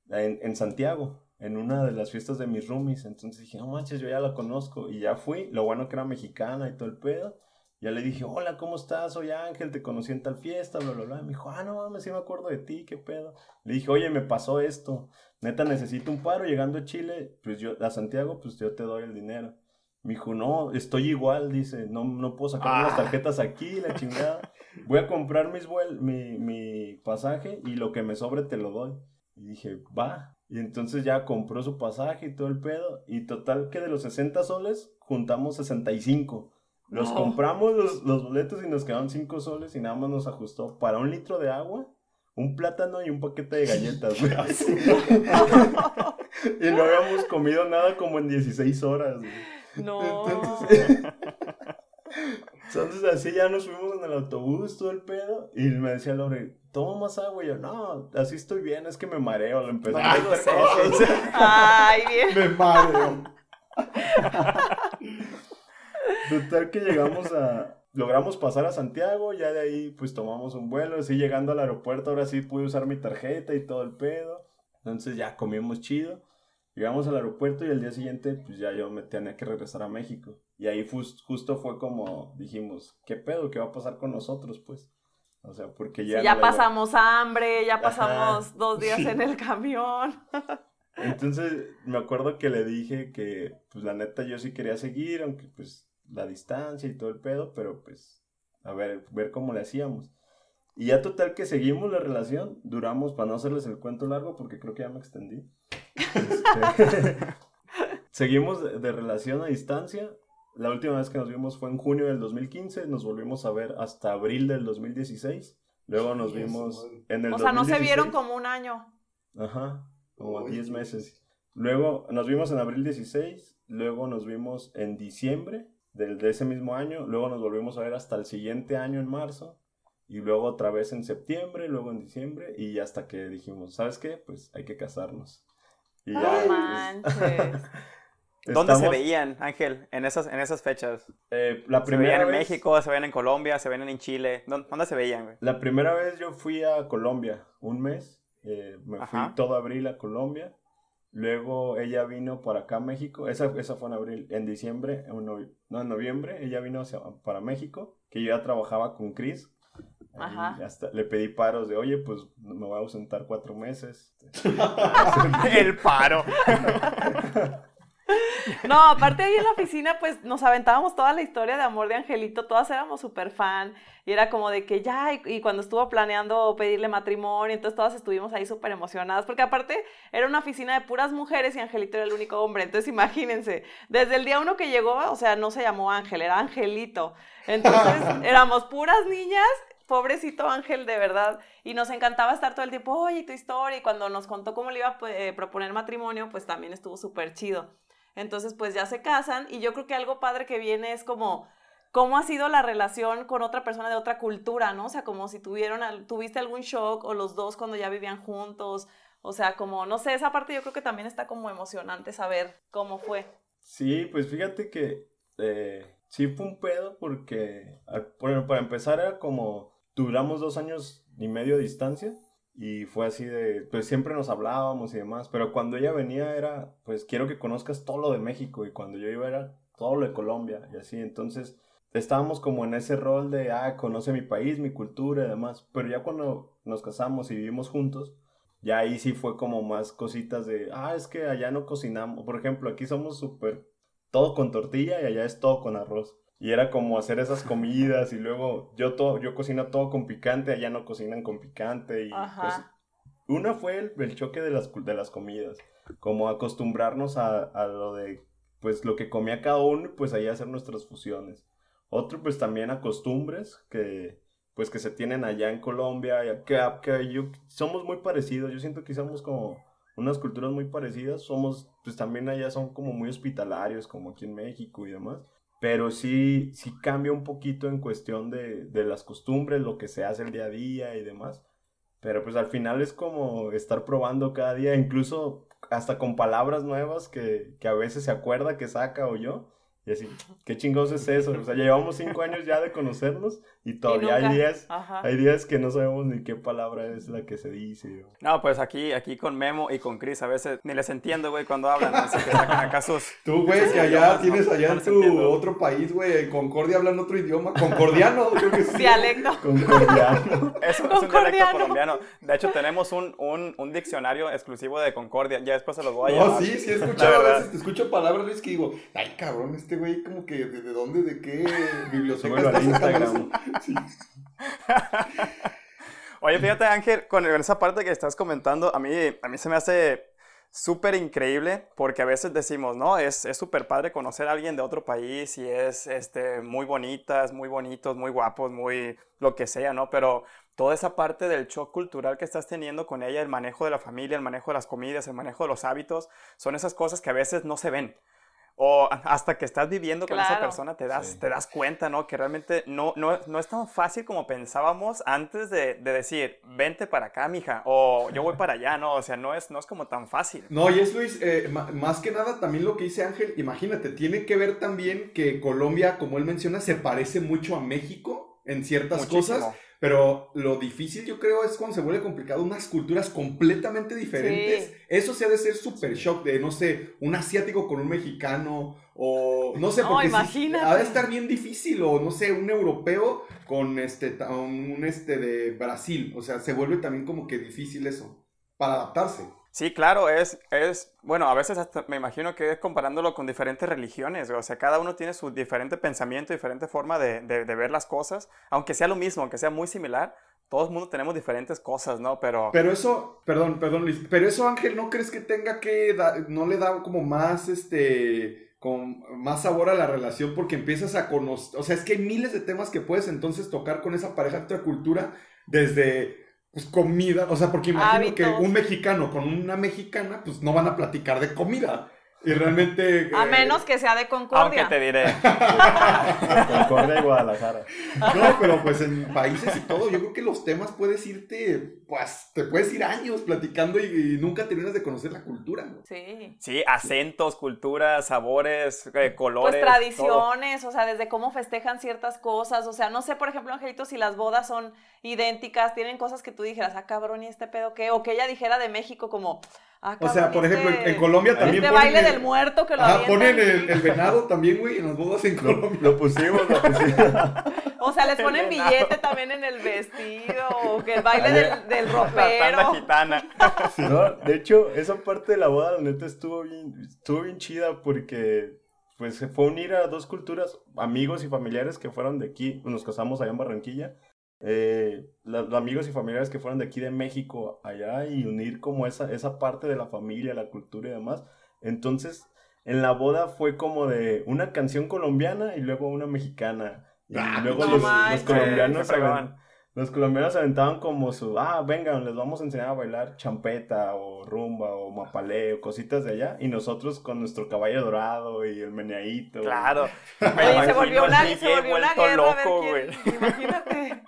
en, en Santiago, en una de las fiestas de mis roomies. Entonces dije, no manches, yo ya la conozco. Y ya fui, lo bueno que era mexicana y todo el pedo. Ya le dije, hola, ¿cómo estás? Soy Ángel, te conocí en tal fiesta, bla, bla, bla. Me dijo, ah, no mames, sí me acuerdo de ti, qué pedo. Le dije, oye, me pasó esto. Neta, necesito un paro. Llegando a Chile, pues yo, a Santiago, pues yo te doy el dinero. Me dijo, no, estoy igual, dice, no, no puedo sacar las Ah. tarjetas aquí, la chingada. Voy a comprar mis vuel mi, mi pasaje y lo que me sobre te lo doy. Y dije, va. Y entonces ya compró su pasaje y todo el pedo. Y total que de los 60 soles, juntamos 65. Los No. compramos los, los boletos y nos quedaron 5 soles y nada más nos ajustó para un litro de agua, un plátano y un paquete de galletas, güey. *laughs* y no habíamos comido nada como en 16 horas, güey. No. Entonces, *laughs* entonces así ya nos fuimos en el autobús, todo el pedo. Y me decía Lore, toma más agua. Y yo, no, así estoy bien, es que me mareo. Lo empecé a Algo meter sé. cosas. *laughs* Ay, bien. Me mareo. Total que llegamos a... Logramos pasar a Santiago, ya de ahí pues tomamos un vuelo, así llegando al aeropuerto, ahora sí pude usar mi tarjeta y todo el pedo. Entonces ya comimos chido. Llegamos al aeropuerto y al día siguiente pues ya yo me tenía que regresar a México. Y ahí justo fue como dijimos, ¿qué pedo? ¿Qué va a pasar con nosotros pues? O sea, porque ya... Sí, ya no la iba- pasamos hambre, ya Ajá. pasamos dos días Sí. en el *laughs* camión. Entonces, me acuerdo que le dije que, pues, la neta, yo sí quería seguir, aunque, pues, la distancia y todo el pedo, pero, pues, a ver, ver cómo le hacíamos. Y ya total que seguimos la relación, duramos, para no hacerles el cuento largo, porque creo que ya me extendí. Este, *laughs* seguimos de, de relación a distancia. La última vez que nos vimos fue en junio del 2015, nos volvimos a ver hasta abril del 2016. Luego nos vimos en el O sea, no se 2016. vieron como un año. Ajá, como Uy, 10 sí. meses. Luego nos vimos en abril 16, luego nos vimos en diciembre del, de ese mismo año, luego nos volvimos a ver hasta el siguiente año en marzo, y luego otra vez en septiembre, luego en diciembre, y hasta que dijimos, ¿sabes qué? Pues hay que casarnos. Y No ya, pues, manches. *laughs* ¿Dónde se veían, Ángel, en esas, en esas fechas? eh, la ¿Se primera veían en vez, México, se veían en Colombia, se veían en Chile? ¿Dónde, dónde se veían, güey? La primera vez yo fui a Colombia, un mes, eh, me fui todo abril a Colombia, luego ella vino para acá a México, esa, esa fue en abril, en diciembre, en novi- no, en noviembre, ella vino hacia- para México, que yo ya trabajaba con Chris, Ajá. hasta le pedí paros de, oye, pues me voy a ausentar cuatro meses. *laughs* El paro. *laughs* *laughs* No, aparte ahí en la oficina, pues nos aventábamos toda la historia de amor de Angelito, todas éramos súper fan, y era como de que ya, y, y cuando estuvo planeando pedirle matrimonio, entonces todas estuvimos ahí súper emocionadas, porque aparte era una oficina de puras mujeres y Angelito era el único hombre, entonces imagínense, desde el día uno que llegó, o sea, no se llamó Ángel, era Angelito, entonces *laughs* éramos puras niñas. Pobrecito Ángel, de verdad. Y nos encantaba estar todo el tiempo, oye, tu historia. Y cuando nos contó cómo le iba a eh, proponer matrimonio, pues también estuvo súper chido. Entonces, pues ya se casan y yo creo que algo padre que viene es como cómo ha sido la relación con otra persona de otra cultura, ¿no? O sea, como si tuvieron, tuviste algún shock o los dos cuando ya vivían juntos. O sea, como, no sé, esa parte yo creo que también está como emocionante saber cómo fue. Sí, pues fíjate que eh, sí fue un pedo porque, bueno, para empezar era como, duramos dos años y medio de distancia y fue así de, pues siempre nos hablábamos y demás, pero cuando ella venía era, pues quiero que conozcas todo lo de México y cuando yo iba era todo lo de Colombia y así, entonces estábamos como en ese rol de, ah, conoce mi país, mi cultura y demás, pero ya cuando nos casamos y vivimos juntos, ya ahí sí fue como más cositas de, ah, es que allá no cocinamos, por ejemplo, aquí somos súper todo con tortilla y allá es todo con arroz. Y era como hacer esas comidas y luego yo todo, yo cocino todo con picante, allá no cocinan con picante y Ajá. pues, una fue el, el choque de las, de las comidas, como acostumbrarnos a, a lo de pues lo que comía cada uno y pues ahí hacer nuestras fusiones. Otro pues también a costumbres que pues que se tienen allá en Colombia, y que, que yo, somos muy parecidos, yo siento que somos como unas culturas muy parecidas, somos, pues también allá son como muy hospitalarios, como aquí en México y demás, pero sí, sí cambia un poquito en cuestión de, de las costumbres, lo que se hace el día a día y demás, pero pues al final es como estar probando cada día, incluso hasta con palabras nuevas que, que a veces se acuerda que saca o yo, y así, ¿qué chingados es eso? O sea, llevamos cinco años ya de conocernos y todavía hay días, Ajá. hay días que no sabemos ni qué palabra es la que se dice. o- No, pues aquí, aquí con Memo y con Chris a veces ni les entiendo, güey, cuando hablan. Así que sacan acá sus... Tú, güey, que No, allá no, tienes no, allá no en tu entiendo. otro país, güey, Concordia hablan otro idioma. Concordiano, creo que sí. Dialecto. Concordiano. Es, un- es un dialecto Concordiano. colombiano. De hecho, tenemos un, un, un diccionario exclusivo de Concordia. Ya después se los voy a No, llevar. sí, sí he escuchado, a verdad. veces te escucho palabras, Luis, que digo, ay, cabrón, este güey como que, ¿de, de dónde, de qué *laughs* biblioteca Instagram. *laughs* Sí. *laughs* Oye, fíjate, Ángel, con esa parte que estás comentando, a mí, a mí se me hace súper increíble porque a veces decimos, no, es es súper padre conocer a alguien de otro país y es este, muy bonitas, muy bonitos, muy guapos, muy lo que sea, ¿no? Pero toda esa parte del shock cultural que estás teniendo con ella, el manejo de la familia, el manejo de las comidas, el manejo de los hábitos, son esas cosas que a veces no se ven. O hasta que estás viviendo con esa persona te das, Sí. te das cuenta, ¿no? Que realmente no, no, no es tan fácil como pensábamos antes de, de decir, vente para acá, mija, o yo voy para allá, ¿no? O sea, no es, no es como tan fácil. No, y es Luis, eh, más que nada también lo que dice Ángel, imagínate, tiene que ver también que Colombia, como él menciona, se parece mucho a México en ciertas Muchísimo. cosas, pero lo difícil yo creo es cuando se vuelve complicado unas culturas completamente diferentes. Sí. Eso se ha de ser súper shock de, no sé, un asiático con un mexicano o no sé, No, porque ha de estar bien difícil o no sé, un europeo con este, un este de Brasil, o sea, se vuelve también como que difícil eso, para adaptarse. Sí, claro, es, es, bueno, a veces hasta me imagino que es comparándolo con diferentes religiones, o sea, cada uno tiene su diferente pensamiento, diferente forma de, de, ver las cosas, aunque sea lo mismo, aunque sea muy similar, todos mundo tenemos diferentes cosas, ¿no? Pero... Pero eso, perdón, perdón Luis, pero eso Ángel, ¿no crees que tenga que, dar, no le da como más, este, con más sabor a la relación porque empiezas a conocer, o sea, es que hay miles de temas que puedes entonces tocar con esa pareja de cultura desde pues comida, o sea, porque imagino que un mexicano con una mexicana, pues no van a platicar de comida. Y realmente. A eh, menos que sea de Concordia. Aunque te diré. *laughs* Concordia y Guadalajara. No, pero pues en países y todo, yo creo que los temas puedes irte, pues te puedes ir años platicando y, nunca terminas de conocer la cultura. Sí. Sí, acentos, culturas, sabores, eh, colores. Pues tradiciones, o sea, desde cómo festejan ciertas cosas. O sea, no sé, por ejemplo, Angelito, si las bodas son idénticas, tienen cosas que tú dijeras, ah, cabrón, ¿y este pedo qué? O que ella dijera de México como Ah, o sea, por ejemplo, en, Colombia también este baile del muerto que lo Ah, ponen el, venado también, güey, en las bodas en Colombia. Lo, pusimos, lo pusimos. *laughs* o sea, les ponen billete también en el vestido, o que el baile del, del ropero. La gitana. *laughs* No, de hecho, esa parte de la boda, la neta, estuvo bien, estuvo bien chida porque pues se fue a unir a dos culturas, amigos y familiares que fueron de aquí, nos casamos allá en Barranquilla, eh, los amigos y familiares que fueron de aquí de México allá y unir como esa, esa parte de la familia, la cultura y demás. Entonces, en la boda fue como de una canción colombiana y luego una mexicana. Y ah, luego los, colombianos los colombianos aventaban como su, ah, vengan, les vamos a enseñar a bailar champeta o rumba o mapalé o cositas de allá. Y nosotros con nuestro caballo dorado y el meneadito. Claro. *laughs* se volvió una, se volvió una guerra. Loco, Imagínate.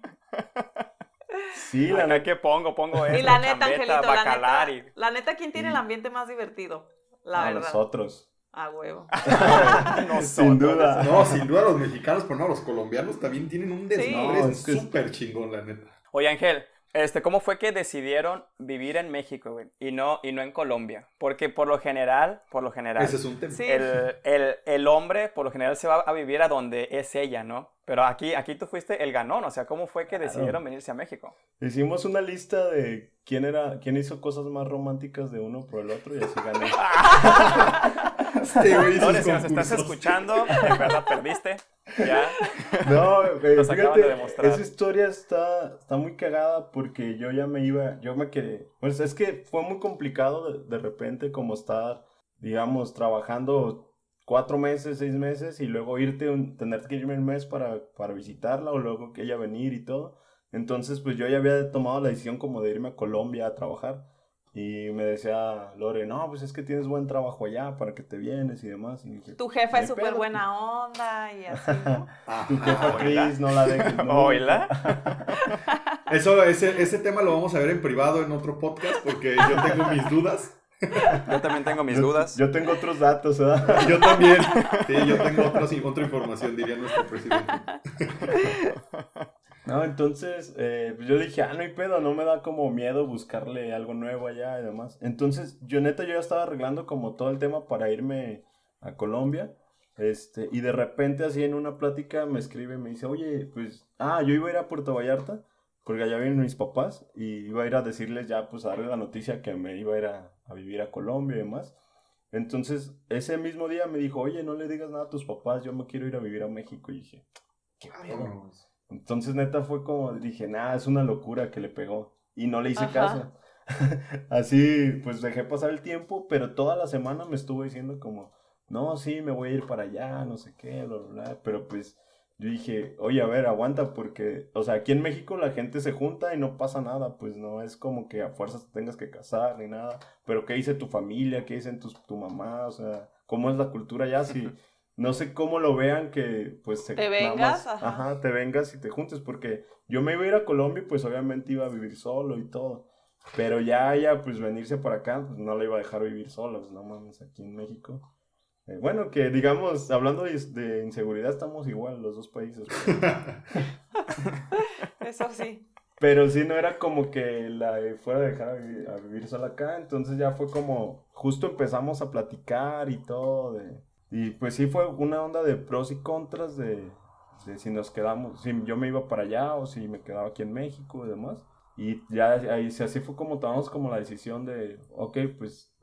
Sí, la neta que pongo, pongo eso. Y la neta, Angelito, la neta, la neta, ¿quién tiene el ambiente más divertido? La verdad. Nosotros. A huevo. *laughs* sin duda. No, sin duda los mexicanos, pero no, los colombianos también tienen un desmadre súper chingón, la neta. Oye, Ángel, este, ¿cómo fue que decidieron vivir en México, güey? Y no, y no en Colombia. Porque por lo general, por lo general. Ese es un tema. El, el, el, hombre, por lo general, se va a vivir a donde es ella, ¿no? Pero aquí, aquí tú fuiste el ganón, o sea, ¿cómo fue que decidieron venirse a México? Hicimos una lista de quién era, quién hizo cosas más románticas de uno por el otro y así gané. *laughs* *laughs* sí, güey, si nos estás escuchando, en verdad perdiste. Ya. No, eh, fíjate, esa historia está, está muy cagada porque yo ya me iba, yo me quedé. Pues es que fue muy complicado de, de repente como estar, digamos, trabajando cuatro meses, seis meses y luego irte, tener que irme un mes para, para visitarla o luego que ella venir y todo. Entonces, pues yo ya había tomado la decisión como de irme a Colombia a trabajar. Y me decía Lore, no, pues es que tienes buen trabajo allá para que te vienes y demás. Y tu jefa es súper buena onda y así. *laughs* tu jefa Cris, no la dejes. ¿Oila? *laughs* Eso, ese, ese tema lo vamos a ver en privado en otro podcast porque yo tengo mis dudas. Yo también tengo mis dudas. Yo tengo otros datos, *laughs* Yo también. Sí, yo tengo otros, otra información, diría nuestro presidente. No, entonces, eh, yo dije, ah, no hay pedo, no me da como miedo buscarle algo nuevo allá y demás. Entonces, yo neta, yo ya estaba arreglando como todo el tema para irme a Colombia. Este, y de repente, así en una plática, me escribe, me dice, oye, pues, ah, yo iba a ir a Puerto Vallarta, porque allá vienen mis papás, y iba a ir a decirles ya, pues, a darle la noticia que me iba a ir a, a vivir a Colombia y demás. Entonces, ese mismo día me dijo, oye, no le digas nada a tus papás, yo me quiero ir a vivir a México. Y dije, ¿qué pedo? Entonces, neta, fue como, dije, nada, es una locura que le pegó. Y no le hice caso. *laughs* Así, pues dejé pasar el tiempo, pero toda la semana me estuvo diciendo como, no, sí, me voy a ir para allá, no sé qué, bla, bla, bla. Pero pues yo dije, oye, a ver, aguanta, porque, o sea, aquí en México la gente se junta y no pasa nada, pues no es como que a fuerzas te tengas que casar ni nada, pero ¿qué dice tu familia? ¿Qué dicen tu, tu mamá? O sea, ¿cómo es la cultura ya? Si, *laughs* no sé cómo lo vean que, pues, te vengas, ajá. te vengas y te juntes, porque yo me iba a ir a Colombia y pues obviamente iba a vivir solo y todo, pero ya ya, pues, venirse para acá, pues no la iba a dejar vivir sola, pues no mames, aquí en México eh, bueno, que digamos, hablando de, inseguridad, estamos igual los dos países. *laughs* Eso sí. Pero sí, no era como que la fuera a dejar a vivir, sola acá. Entonces ya fue como, justo empezamos a platicar y todo. Y pues sí fue una onda de pros y contras de, si nos quedamos, si yo me iba para allá o si me quedaba aquí en México y demás. Y ya ahí así fue como tomamos como la decisión de, ok, pues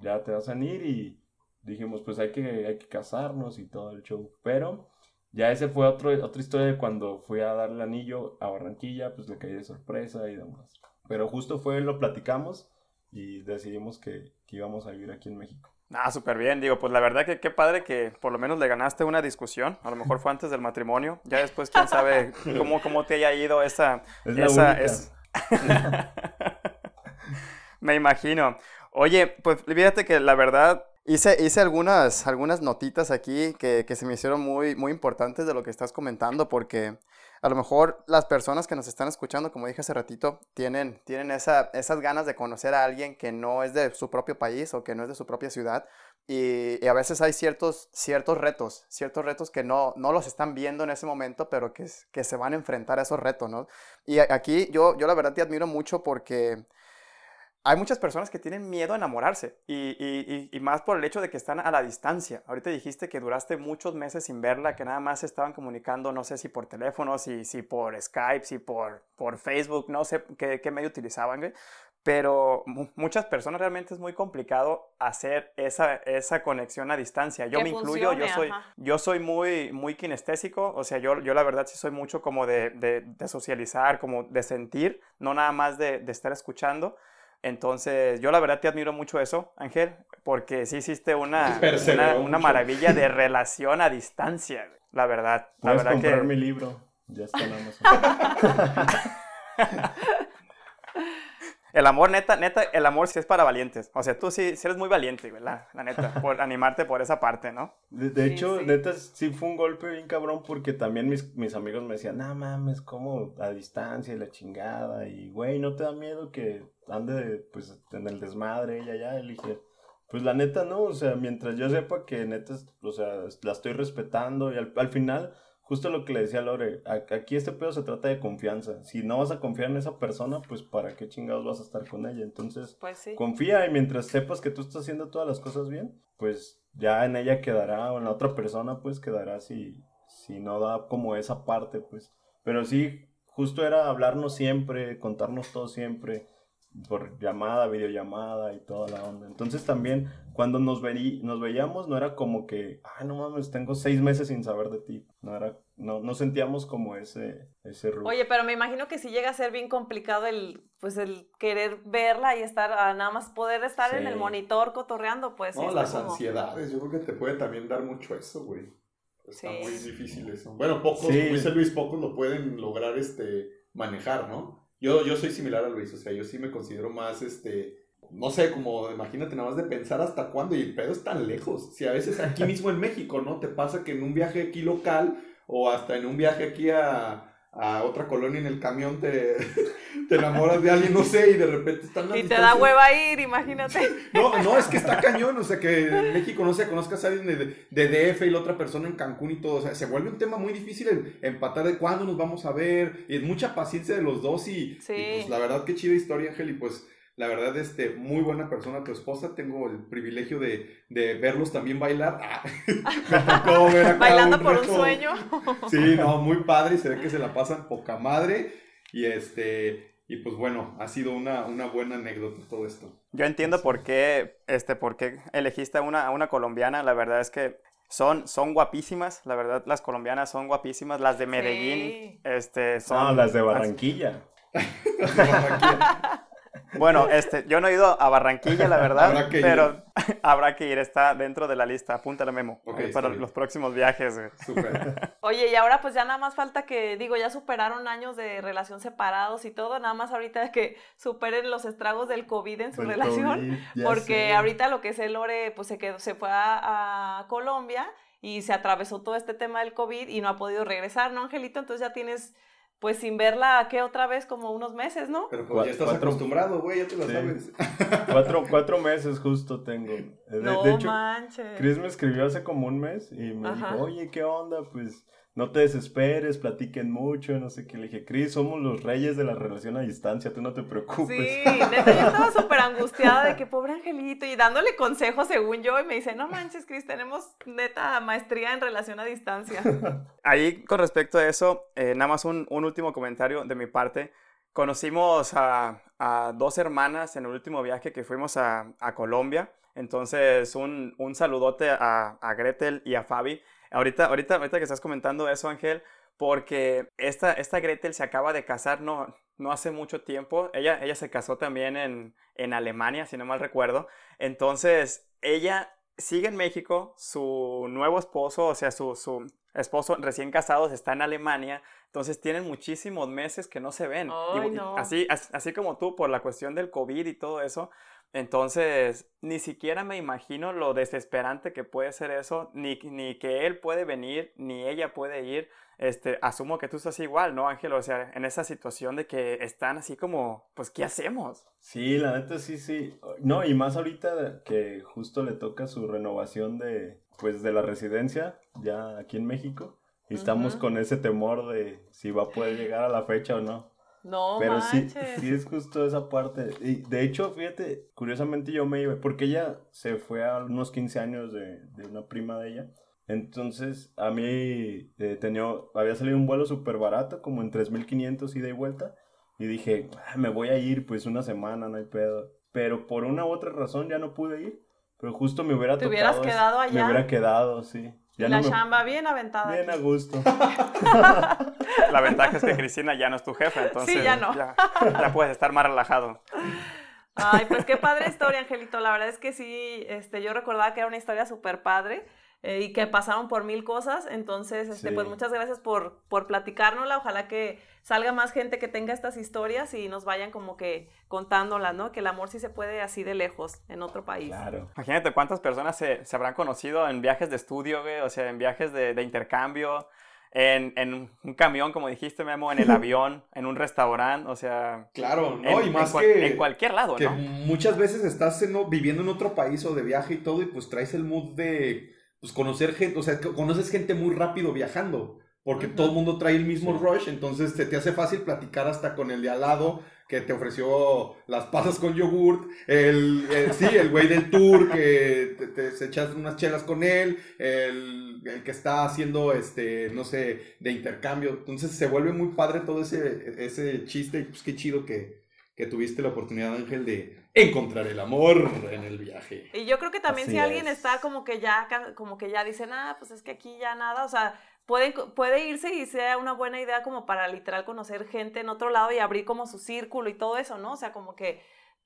ya te vas a ir y dijimos, pues hay que, hay que casarnos y todo el show. Pero ya ese fue otro, otra historia de cuando fui a darle el anillo a Barranquilla, pues le caí de sorpresa y demás. Pero justo fue, lo platicamos y decidimos que, que íbamos a vivir aquí en México. Ah, súper bien. Digo, pues la verdad que qué padre que por lo menos le ganaste una discusión. A lo mejor fue antes del matrimonio. Ya después, quién sabe *laughs* cómo, cómo te haya ido esa... Es *laughs* Me imagino. Oye, pues fíjate que la verdad hice, hice algunas, algunas notitas aquí que, que se me hicieron muy, muy importantes de lo que estás comentando porque a lo mejor las personas que nos están escuchando, como dije hace ratito, tienen, tienen esa, esas ganas de conocer a alguien que no es de su propio país o que no es de su propia ciudad. Y, a veces hay ciertos, ciertos retos, ciertos retos que no, no los están viendo en ese momento, pero que, que se van a enfrentar a esos retos, ¿no? Y aquí yo, yo la verdad te admiro mucho porque hay muchas personas que tienen miedo a enamorarse y, más por el hecho de que están a la distancia. Ahorita dijiste que duraste muchos meses sin verla, que nada más estaban comunicando, no sé si por teléfono, si, si por Skype, si por, por Facebook, no sé qué, qué medio utilizaban, pero muchas personas realmente es muy complicado hacer esa, esa conexión a distancia. Yo me incluyo, yo soy, yo soy muy, muy kinestésico, o sea, yo, yo la verdad sí soy mucho como de, de, socializar, como de sentir, no nada más de, de estar escuchando. Entonces, yo la verdad te admiro mucho eso, Ángel, porque sí hiciste una, *laughs* una, maravilla de *laughs* relación a distancia, la verdad. La Puedes verdad comprar mi libro, ya está en Amazon. *laughs* El amor, neta, neta, el amor sí es para valientes. O sea, tú sí, eres muy valiente, ¿verdad? La neta, *laughs* por animarte por esa parte, ¿no? De, hecho, neta, sí fue un golpe bien cabrón porque también mis, mis amigos me decían, no mames, como a distancia y la chingada. Y, güey, ¿no te da miedo que ande, pues, en el desmadre ella ya? Y dije, pues la neta no, o sea, mientras yo sepa que neta, o sea, la estoy respetando y al, al final justo lo que le decía Lore, aquí este pedo se trata de confianza. Si no vas a confiar en esa persona, pues para qué chingados vas a estar con ella. Entonces, pues confía y mientras sepas que tú estás haciendo todas las cosas bien, pues ya en ella quedará o en la otra persona pues quedará si, si no da como esa parte, pues. Pero sí, justo era hablarnos siempre, contarnos todo siempre por llamada, videollamada y toda la onda. Entonces también cuando nos, verí, nos veíamos no era como que, ay no mames, tengo seis meses sin saber de ti. No era, no, no sentíamos como ese, ese Oye, pero me imagino que sí llega a ser bien complicado el, pues el querer verla y estar, nada más poder estar en el monitor cotorreando, pues. No, las ansiedades, yo creo que te puede también dar mucho eso, güey. Está muy difícil eso. Bueno, pocos, como dice Luis, pocos lo pueden lograr este, manejar, ¿no? Yo, yo soy similar a Luis, o sea, yo sí me considero más, este, no sé, como imagínate nada más de pensar hasta cuándo y el pedo es tan lejos. Si a veces aquí *laughs* mismo en México, ¿no? Te pasa que en un viaje aquí local o hasta en un viaje aquí a, a otra colonia en el camión te, *laughs* te enamoras de alguien, no sé, y de repente están Y te da hueva ir, imagínate. *laughs* No, no, es que está cañón, o sea, que en México no se conozcas a alguien de, de, DF y la otra persona en Cancún y todo, o sea, se vuelve un tema muy difícil el empatar de cuándo nos vamos a ver, y es mucha paciencia de los dos y, y pues la verdad, qué chida historia, Ángel, y pues la verdad, este, muy buena persona tu esposa. Tengo el privilegio de, de verlos también bailar. Ah, *laughs* Bailando por un sueño. sí, no, muy padre. Se ve que se la pasan poca madre. Y este, y pues bueno, ha sido una, una buena anécdota todo esto. Yo entiendo por qué, este, por qué elegiste a una, a una colombiana. La verdad es que son, son guapísimas, la verdad, las colombianas son guapísimas. Las de Medellín, este, son... No, *laughs* las de Barranquilla. las de Barranquilla. Bueno, este, yo no he ido a Barranquilla, la verdad, pero *laughs* habrá que ir, está dentro de la lista, apúntale Memo, para los próximos viajes. *laughs* Oye, y ahora pues ya nada más falta que, digo, ya superaron años de relación separados y todo, nada más ahorita que superen los estragos del COVID en su relación, porque ahorita lo que es el Lore, pues se, quedó, se fue a, a Colombia y se atravesó todo este tema del COVID y no ha podido regresar, ¿no, Angelito? Entonces ya tienes pues sin verla, ¿qué otra vez? Como unos meses, ¿no? Pero pues ya estás acostumbrado, güey, ya te lo sabes. *laughs* cuatro, cuatro meses justo tengo. De, no manches. Chris me escribió hace como un mes y me dijo, oye, ¿qué onda? Pues no te desesperes, platiquen mucho, no sé qué. Le dije, Cris, somos los reyes de la relación a distancia, tú no te preocupes. Sí, neta, yo estaba súper angustiada de que pobre angelito y dándole consejos según yo y me dice, no manches, Cris, tenemos neta maestría en relación a distancia. *laughs* Ahí con respecto a eso, eh, nada más un, un último comentario de mi parte. conocimos a, a, dos hermanas en el último viaje que fuimos a, a Colombia. Entonces, un, un saludote a, a, Gretel y a Fabi. Ahorita, ahorita, ahorita que estás comentando eso, Ángel, porque esta, esta Gretel se acaba de casar no, no hace mucho tiempo. Ella, ella se casó también en, en Alemania, si no mal recuerdo. Entonces, ella sigue en México, su nuevo esposo, o sea, su, su esposo recién casados está en Alemania, entonces tienen muchísimos meses que no se ven. Ay, no. así, así como tú, por la cuestión del COVID y todo eso. Entonces, ni siquiera me imagino lo desesperante que puede ser eso, ni, ni que él puede venir, ni ella puede ir. Este, asumo que tú estás igual, ¿no, Ángel? O sea, en esa situación de que están así como, pues, ¿qué hacemos? Sí, la neta sí, sí. No, y más ahorita que justo le toca su renovación de, pues, de la residencia, ya aquí en México. Y estamos con ese temor de si va a poder llegar a la fecha o no. No, Pero manches. sí, sí es justo esa parte. Y de hecho, fíjate, curiosamente yo me iba, porque ella se fue a unos 15 años de, de una prima de ella. Entonces, a mí eh, tenía, había salido un vuelo súper barato, como en 3.500 ida y vuelta. Y dije, "Ah, me voy a ir pues una semana, no hay pedo. Pero por una u otra razón ya no pude ir. Pero justo me hubiera ¿Te tocado. hubieras quedado Me allá? hubiera quedado, sí. Ya la no me- chamba bien aventada. Bien a gusto. *laughs* La ventaja es que Cristina ya no es tu jefe, entonces ya no. ya, ya puedes estar más relajado. Ay, pues qué padre historia, Angelito. La verdad es que sí, este, yo recordaba que era una historia súper padre eh, y que pasaron por mil cosas. Entonces, este, Sí. pues muchas gracias por, por platicárnosla. Ojalá que salga más gente que tenga estas historias y nos vayan como que contándolas, ¿no? Que el amor sí se puede así de lejos en otro país. Claro. Imagínate cuántas personas se, se habrán conocido en viajes de estudio, güey, o sea, en viajes de, de intercambio, en, en un camión, como dijiste, Memo, en el *laughs* avión, en un restaurante, o sea... Claro, ¿no? en, y más en cual- que... en cualquier lado, que ¿no? muchas veces estás en- viviendo en otro país o de viaje y todo y pues traes el mood de pues conocer gente, o sea, conoces gente muy rápido viajando, porque todo el mundo trae el mismo Sí. rush, entonces te, te hace fácil platicar hasta con el de al lado que te ofreció las pasas con yogurt, el, el- sí, el güey del tour que te, te- se echas unas chelas con él, el, el que está haciendo este, no sé, de intercambio, entonces se vuelve muy padre todo ese, ese chiste y pues qué chido que, que tuviste la oportunidad, Ángel, de encontrar el amor en el viaje. Y yo creo que también Así si alguien es. está como que ya, como que ya dicen, ah, pues es que aquí ya nada, o sea, puede, puede irse y sea una buena idea como para literal conocer gente en otro lado y abrir como su círculo y todo eso, ¿no? O sea, como que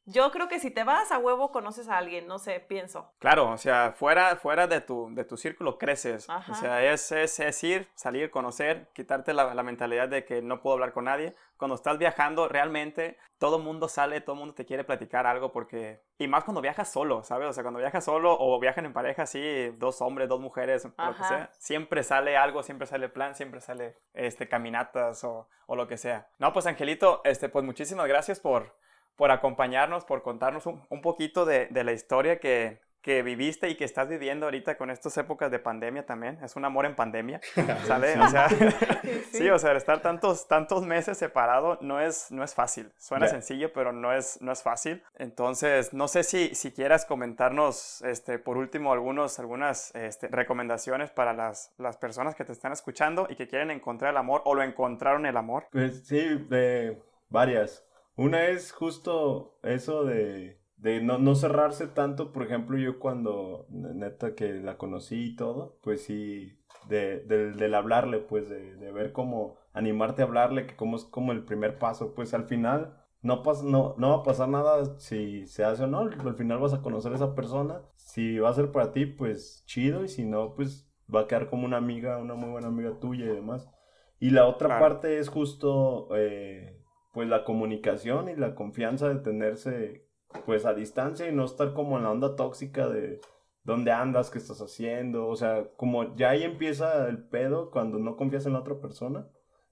yo creo que si te vas a huevo conoces a alguien, no sé, pienso. Claro, o sea, fuera, fuera de, tu, de tu círculo creces. Ajá. O sea, es, es, es ir, salir, conocer, quitarte la, la mentalidad de que no puedo hablar con nadie. Cuando estás viajando, realmente todo mundo sale, todo mundo te quiere platicar algo porque... Y más cuando viajas solo, ¿sabes? O sea, cuando viajas solo o viajan en pareja así, dos hombres, dos mujeres, lo que Ajá. sea, siempre sale algo, siempre sale plan, siempre sale este, caminatas o, o lo que sea. No, pues Angelito, este, pues muchísimas gracias por, por acompañarnos, por contarnos un, un poquito de, de la historia que, que viviste y que estás viviendo ahorita con estas épocas de pandemia también. Es un amor en pandemia, *laughs* ¿sale? O sea, *laughs* *laughs* sí, o sea, estar tantos, tantos meses separado no es, no es fácil. Suena Ya. sencillo, pero no es, no es fácil. Entonces, no sé si, si quieras comentarnos, este, por último, algunos, algunas este, recomendaciones para las, las personas que te están escuchando y que quieren encontrar el amor o lo encontraron el amor. Pues sí, de varias. Una es justo eso de, de no, no cerrarse tanto. Por ejemplo, yo cuando neta que la conocí y todo, pues sí, de, del- del hablarle, pues de, de ver cómo animarte a hablarle, que como es como el primer paso, pues al final no, pas- no, no va a pasar nada si se hace o no. Al final vas a conocer a esa persona. Si va a ser para ti, pues chido. Y si no, pues va a quedar como una amiga, una muy buena amiga tuya y demás. Y la otra Claro. parte es justo, eh, pues la comunicación y la confianza de tenerse, pues a distancia y no estar como en la onda tóxica de dónde andas, qué estás haciendo. O sea, como ya ahí empieza el pedo cuando no confías en la otra persona.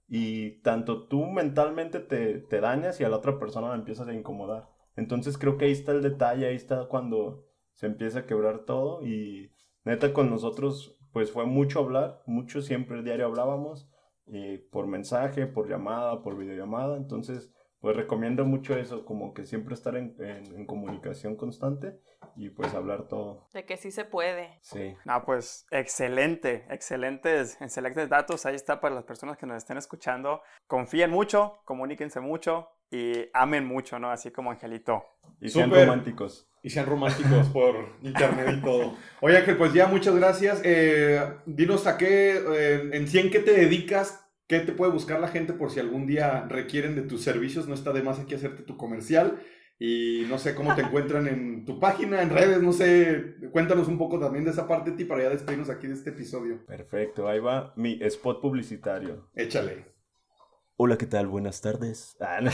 Y tanto tú mentalmente te, te dañas y a la otra persona la empiezas a incomodar. Entonces creo que ahí está el detalle, ahí está cuando se empieza a quebrar todo y neta con nosotros pues fue mucho hablar, mucho siempre el diario hablábamos y por mensaje, por llamada, por videollamada, entonces pues recomiendo mucho eso, como que siempre estar en, en- en comunicación constante y pues hablar todo, De que sí se puede. sí. No, pues excelente, excelentes, excelentes datos. Ahí está para las personas que nos estén escuchando. Confíen mucho, comuníquense mucho, y amen mucho, ¿no? Así como Angelito. Y sean Súper. románticos. Y sean románticos *laughs* por internet y todo. Oye, Ángel, pues ya muchas gracias. Eh, dinos a qué, eh, en sí, en qué te dedicas, qué te puede buscar la gente por si algún día requieren de tus servicios. No está de más aquí hacerte tu comercial. Y no sé cómo te *laughs* encuentran en tu página, en redes, no sé. Cuéntanos un poco también de esa parte de ti para ya despedirnos aquí de este episodio. Perfecto, ahí va mi spot publicitario. Échale. Hola, ¿qué tal? Buenas tardes. Ah, *laughs* no.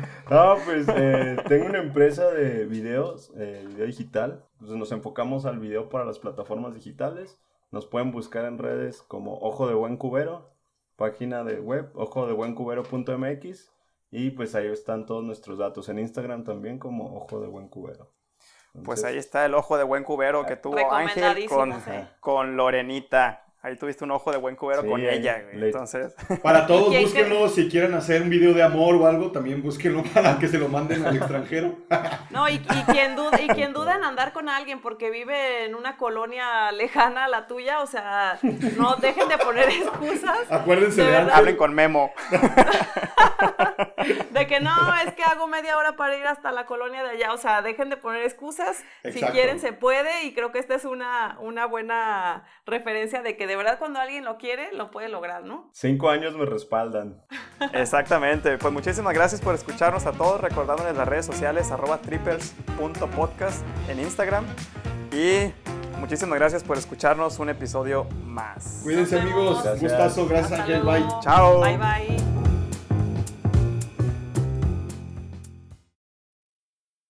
*laughs* No, pues eh, tengo una empresa de videos, eh, video digital. Entonces nos enfocamos al video para las plataformas digitales. Nos pueden buscar en redes como Ojo de Buen Cubero, página de web, ojodebuencubero.mx. Y pues ahí están todos nuestros datos. En Instagram también como Ojo de Buen Cubero. Pues ahí está el ojo de buen cubero que tuvo Ángel con, con Lorenita. Ahí tuviste un ojo de buen cubero Sí, con ella, güey. le- Entonces, *laughs* Para todos, ¿Quién búsquenlo. Si quieren hacer un video de amor o algo, también búsquenlo *laughs* para que se lo manden al extranjero. *laughs* No, y, y quien duda, y quien duda en andar con alguien porque vive en una colonia lejana a la tuya, o sea, no dejen de poner excusas Acuérdense De de, hablen con Memo. de que no, es que hago media hora para ir hasta la colonia de allá, o sea, dejen de poner excusas, si quieren se puede y creo que esta es una, una buena referencia de que de verdad cuando alguien lo quiere, lo puede lograr, ¿no? Cinco años me respaldan. *laughs* Exactamente. Pues muchísimas gracias por escucharnos a todos. Recordándoles las redes sociales arroba trippers.podcast en Instagram. Y muchísimas gracias por escucharnos un episodio más. Cuídense, amigos. Gracias. Gustazo. Gracias, Ángel. Bye. Chao. Bye bye.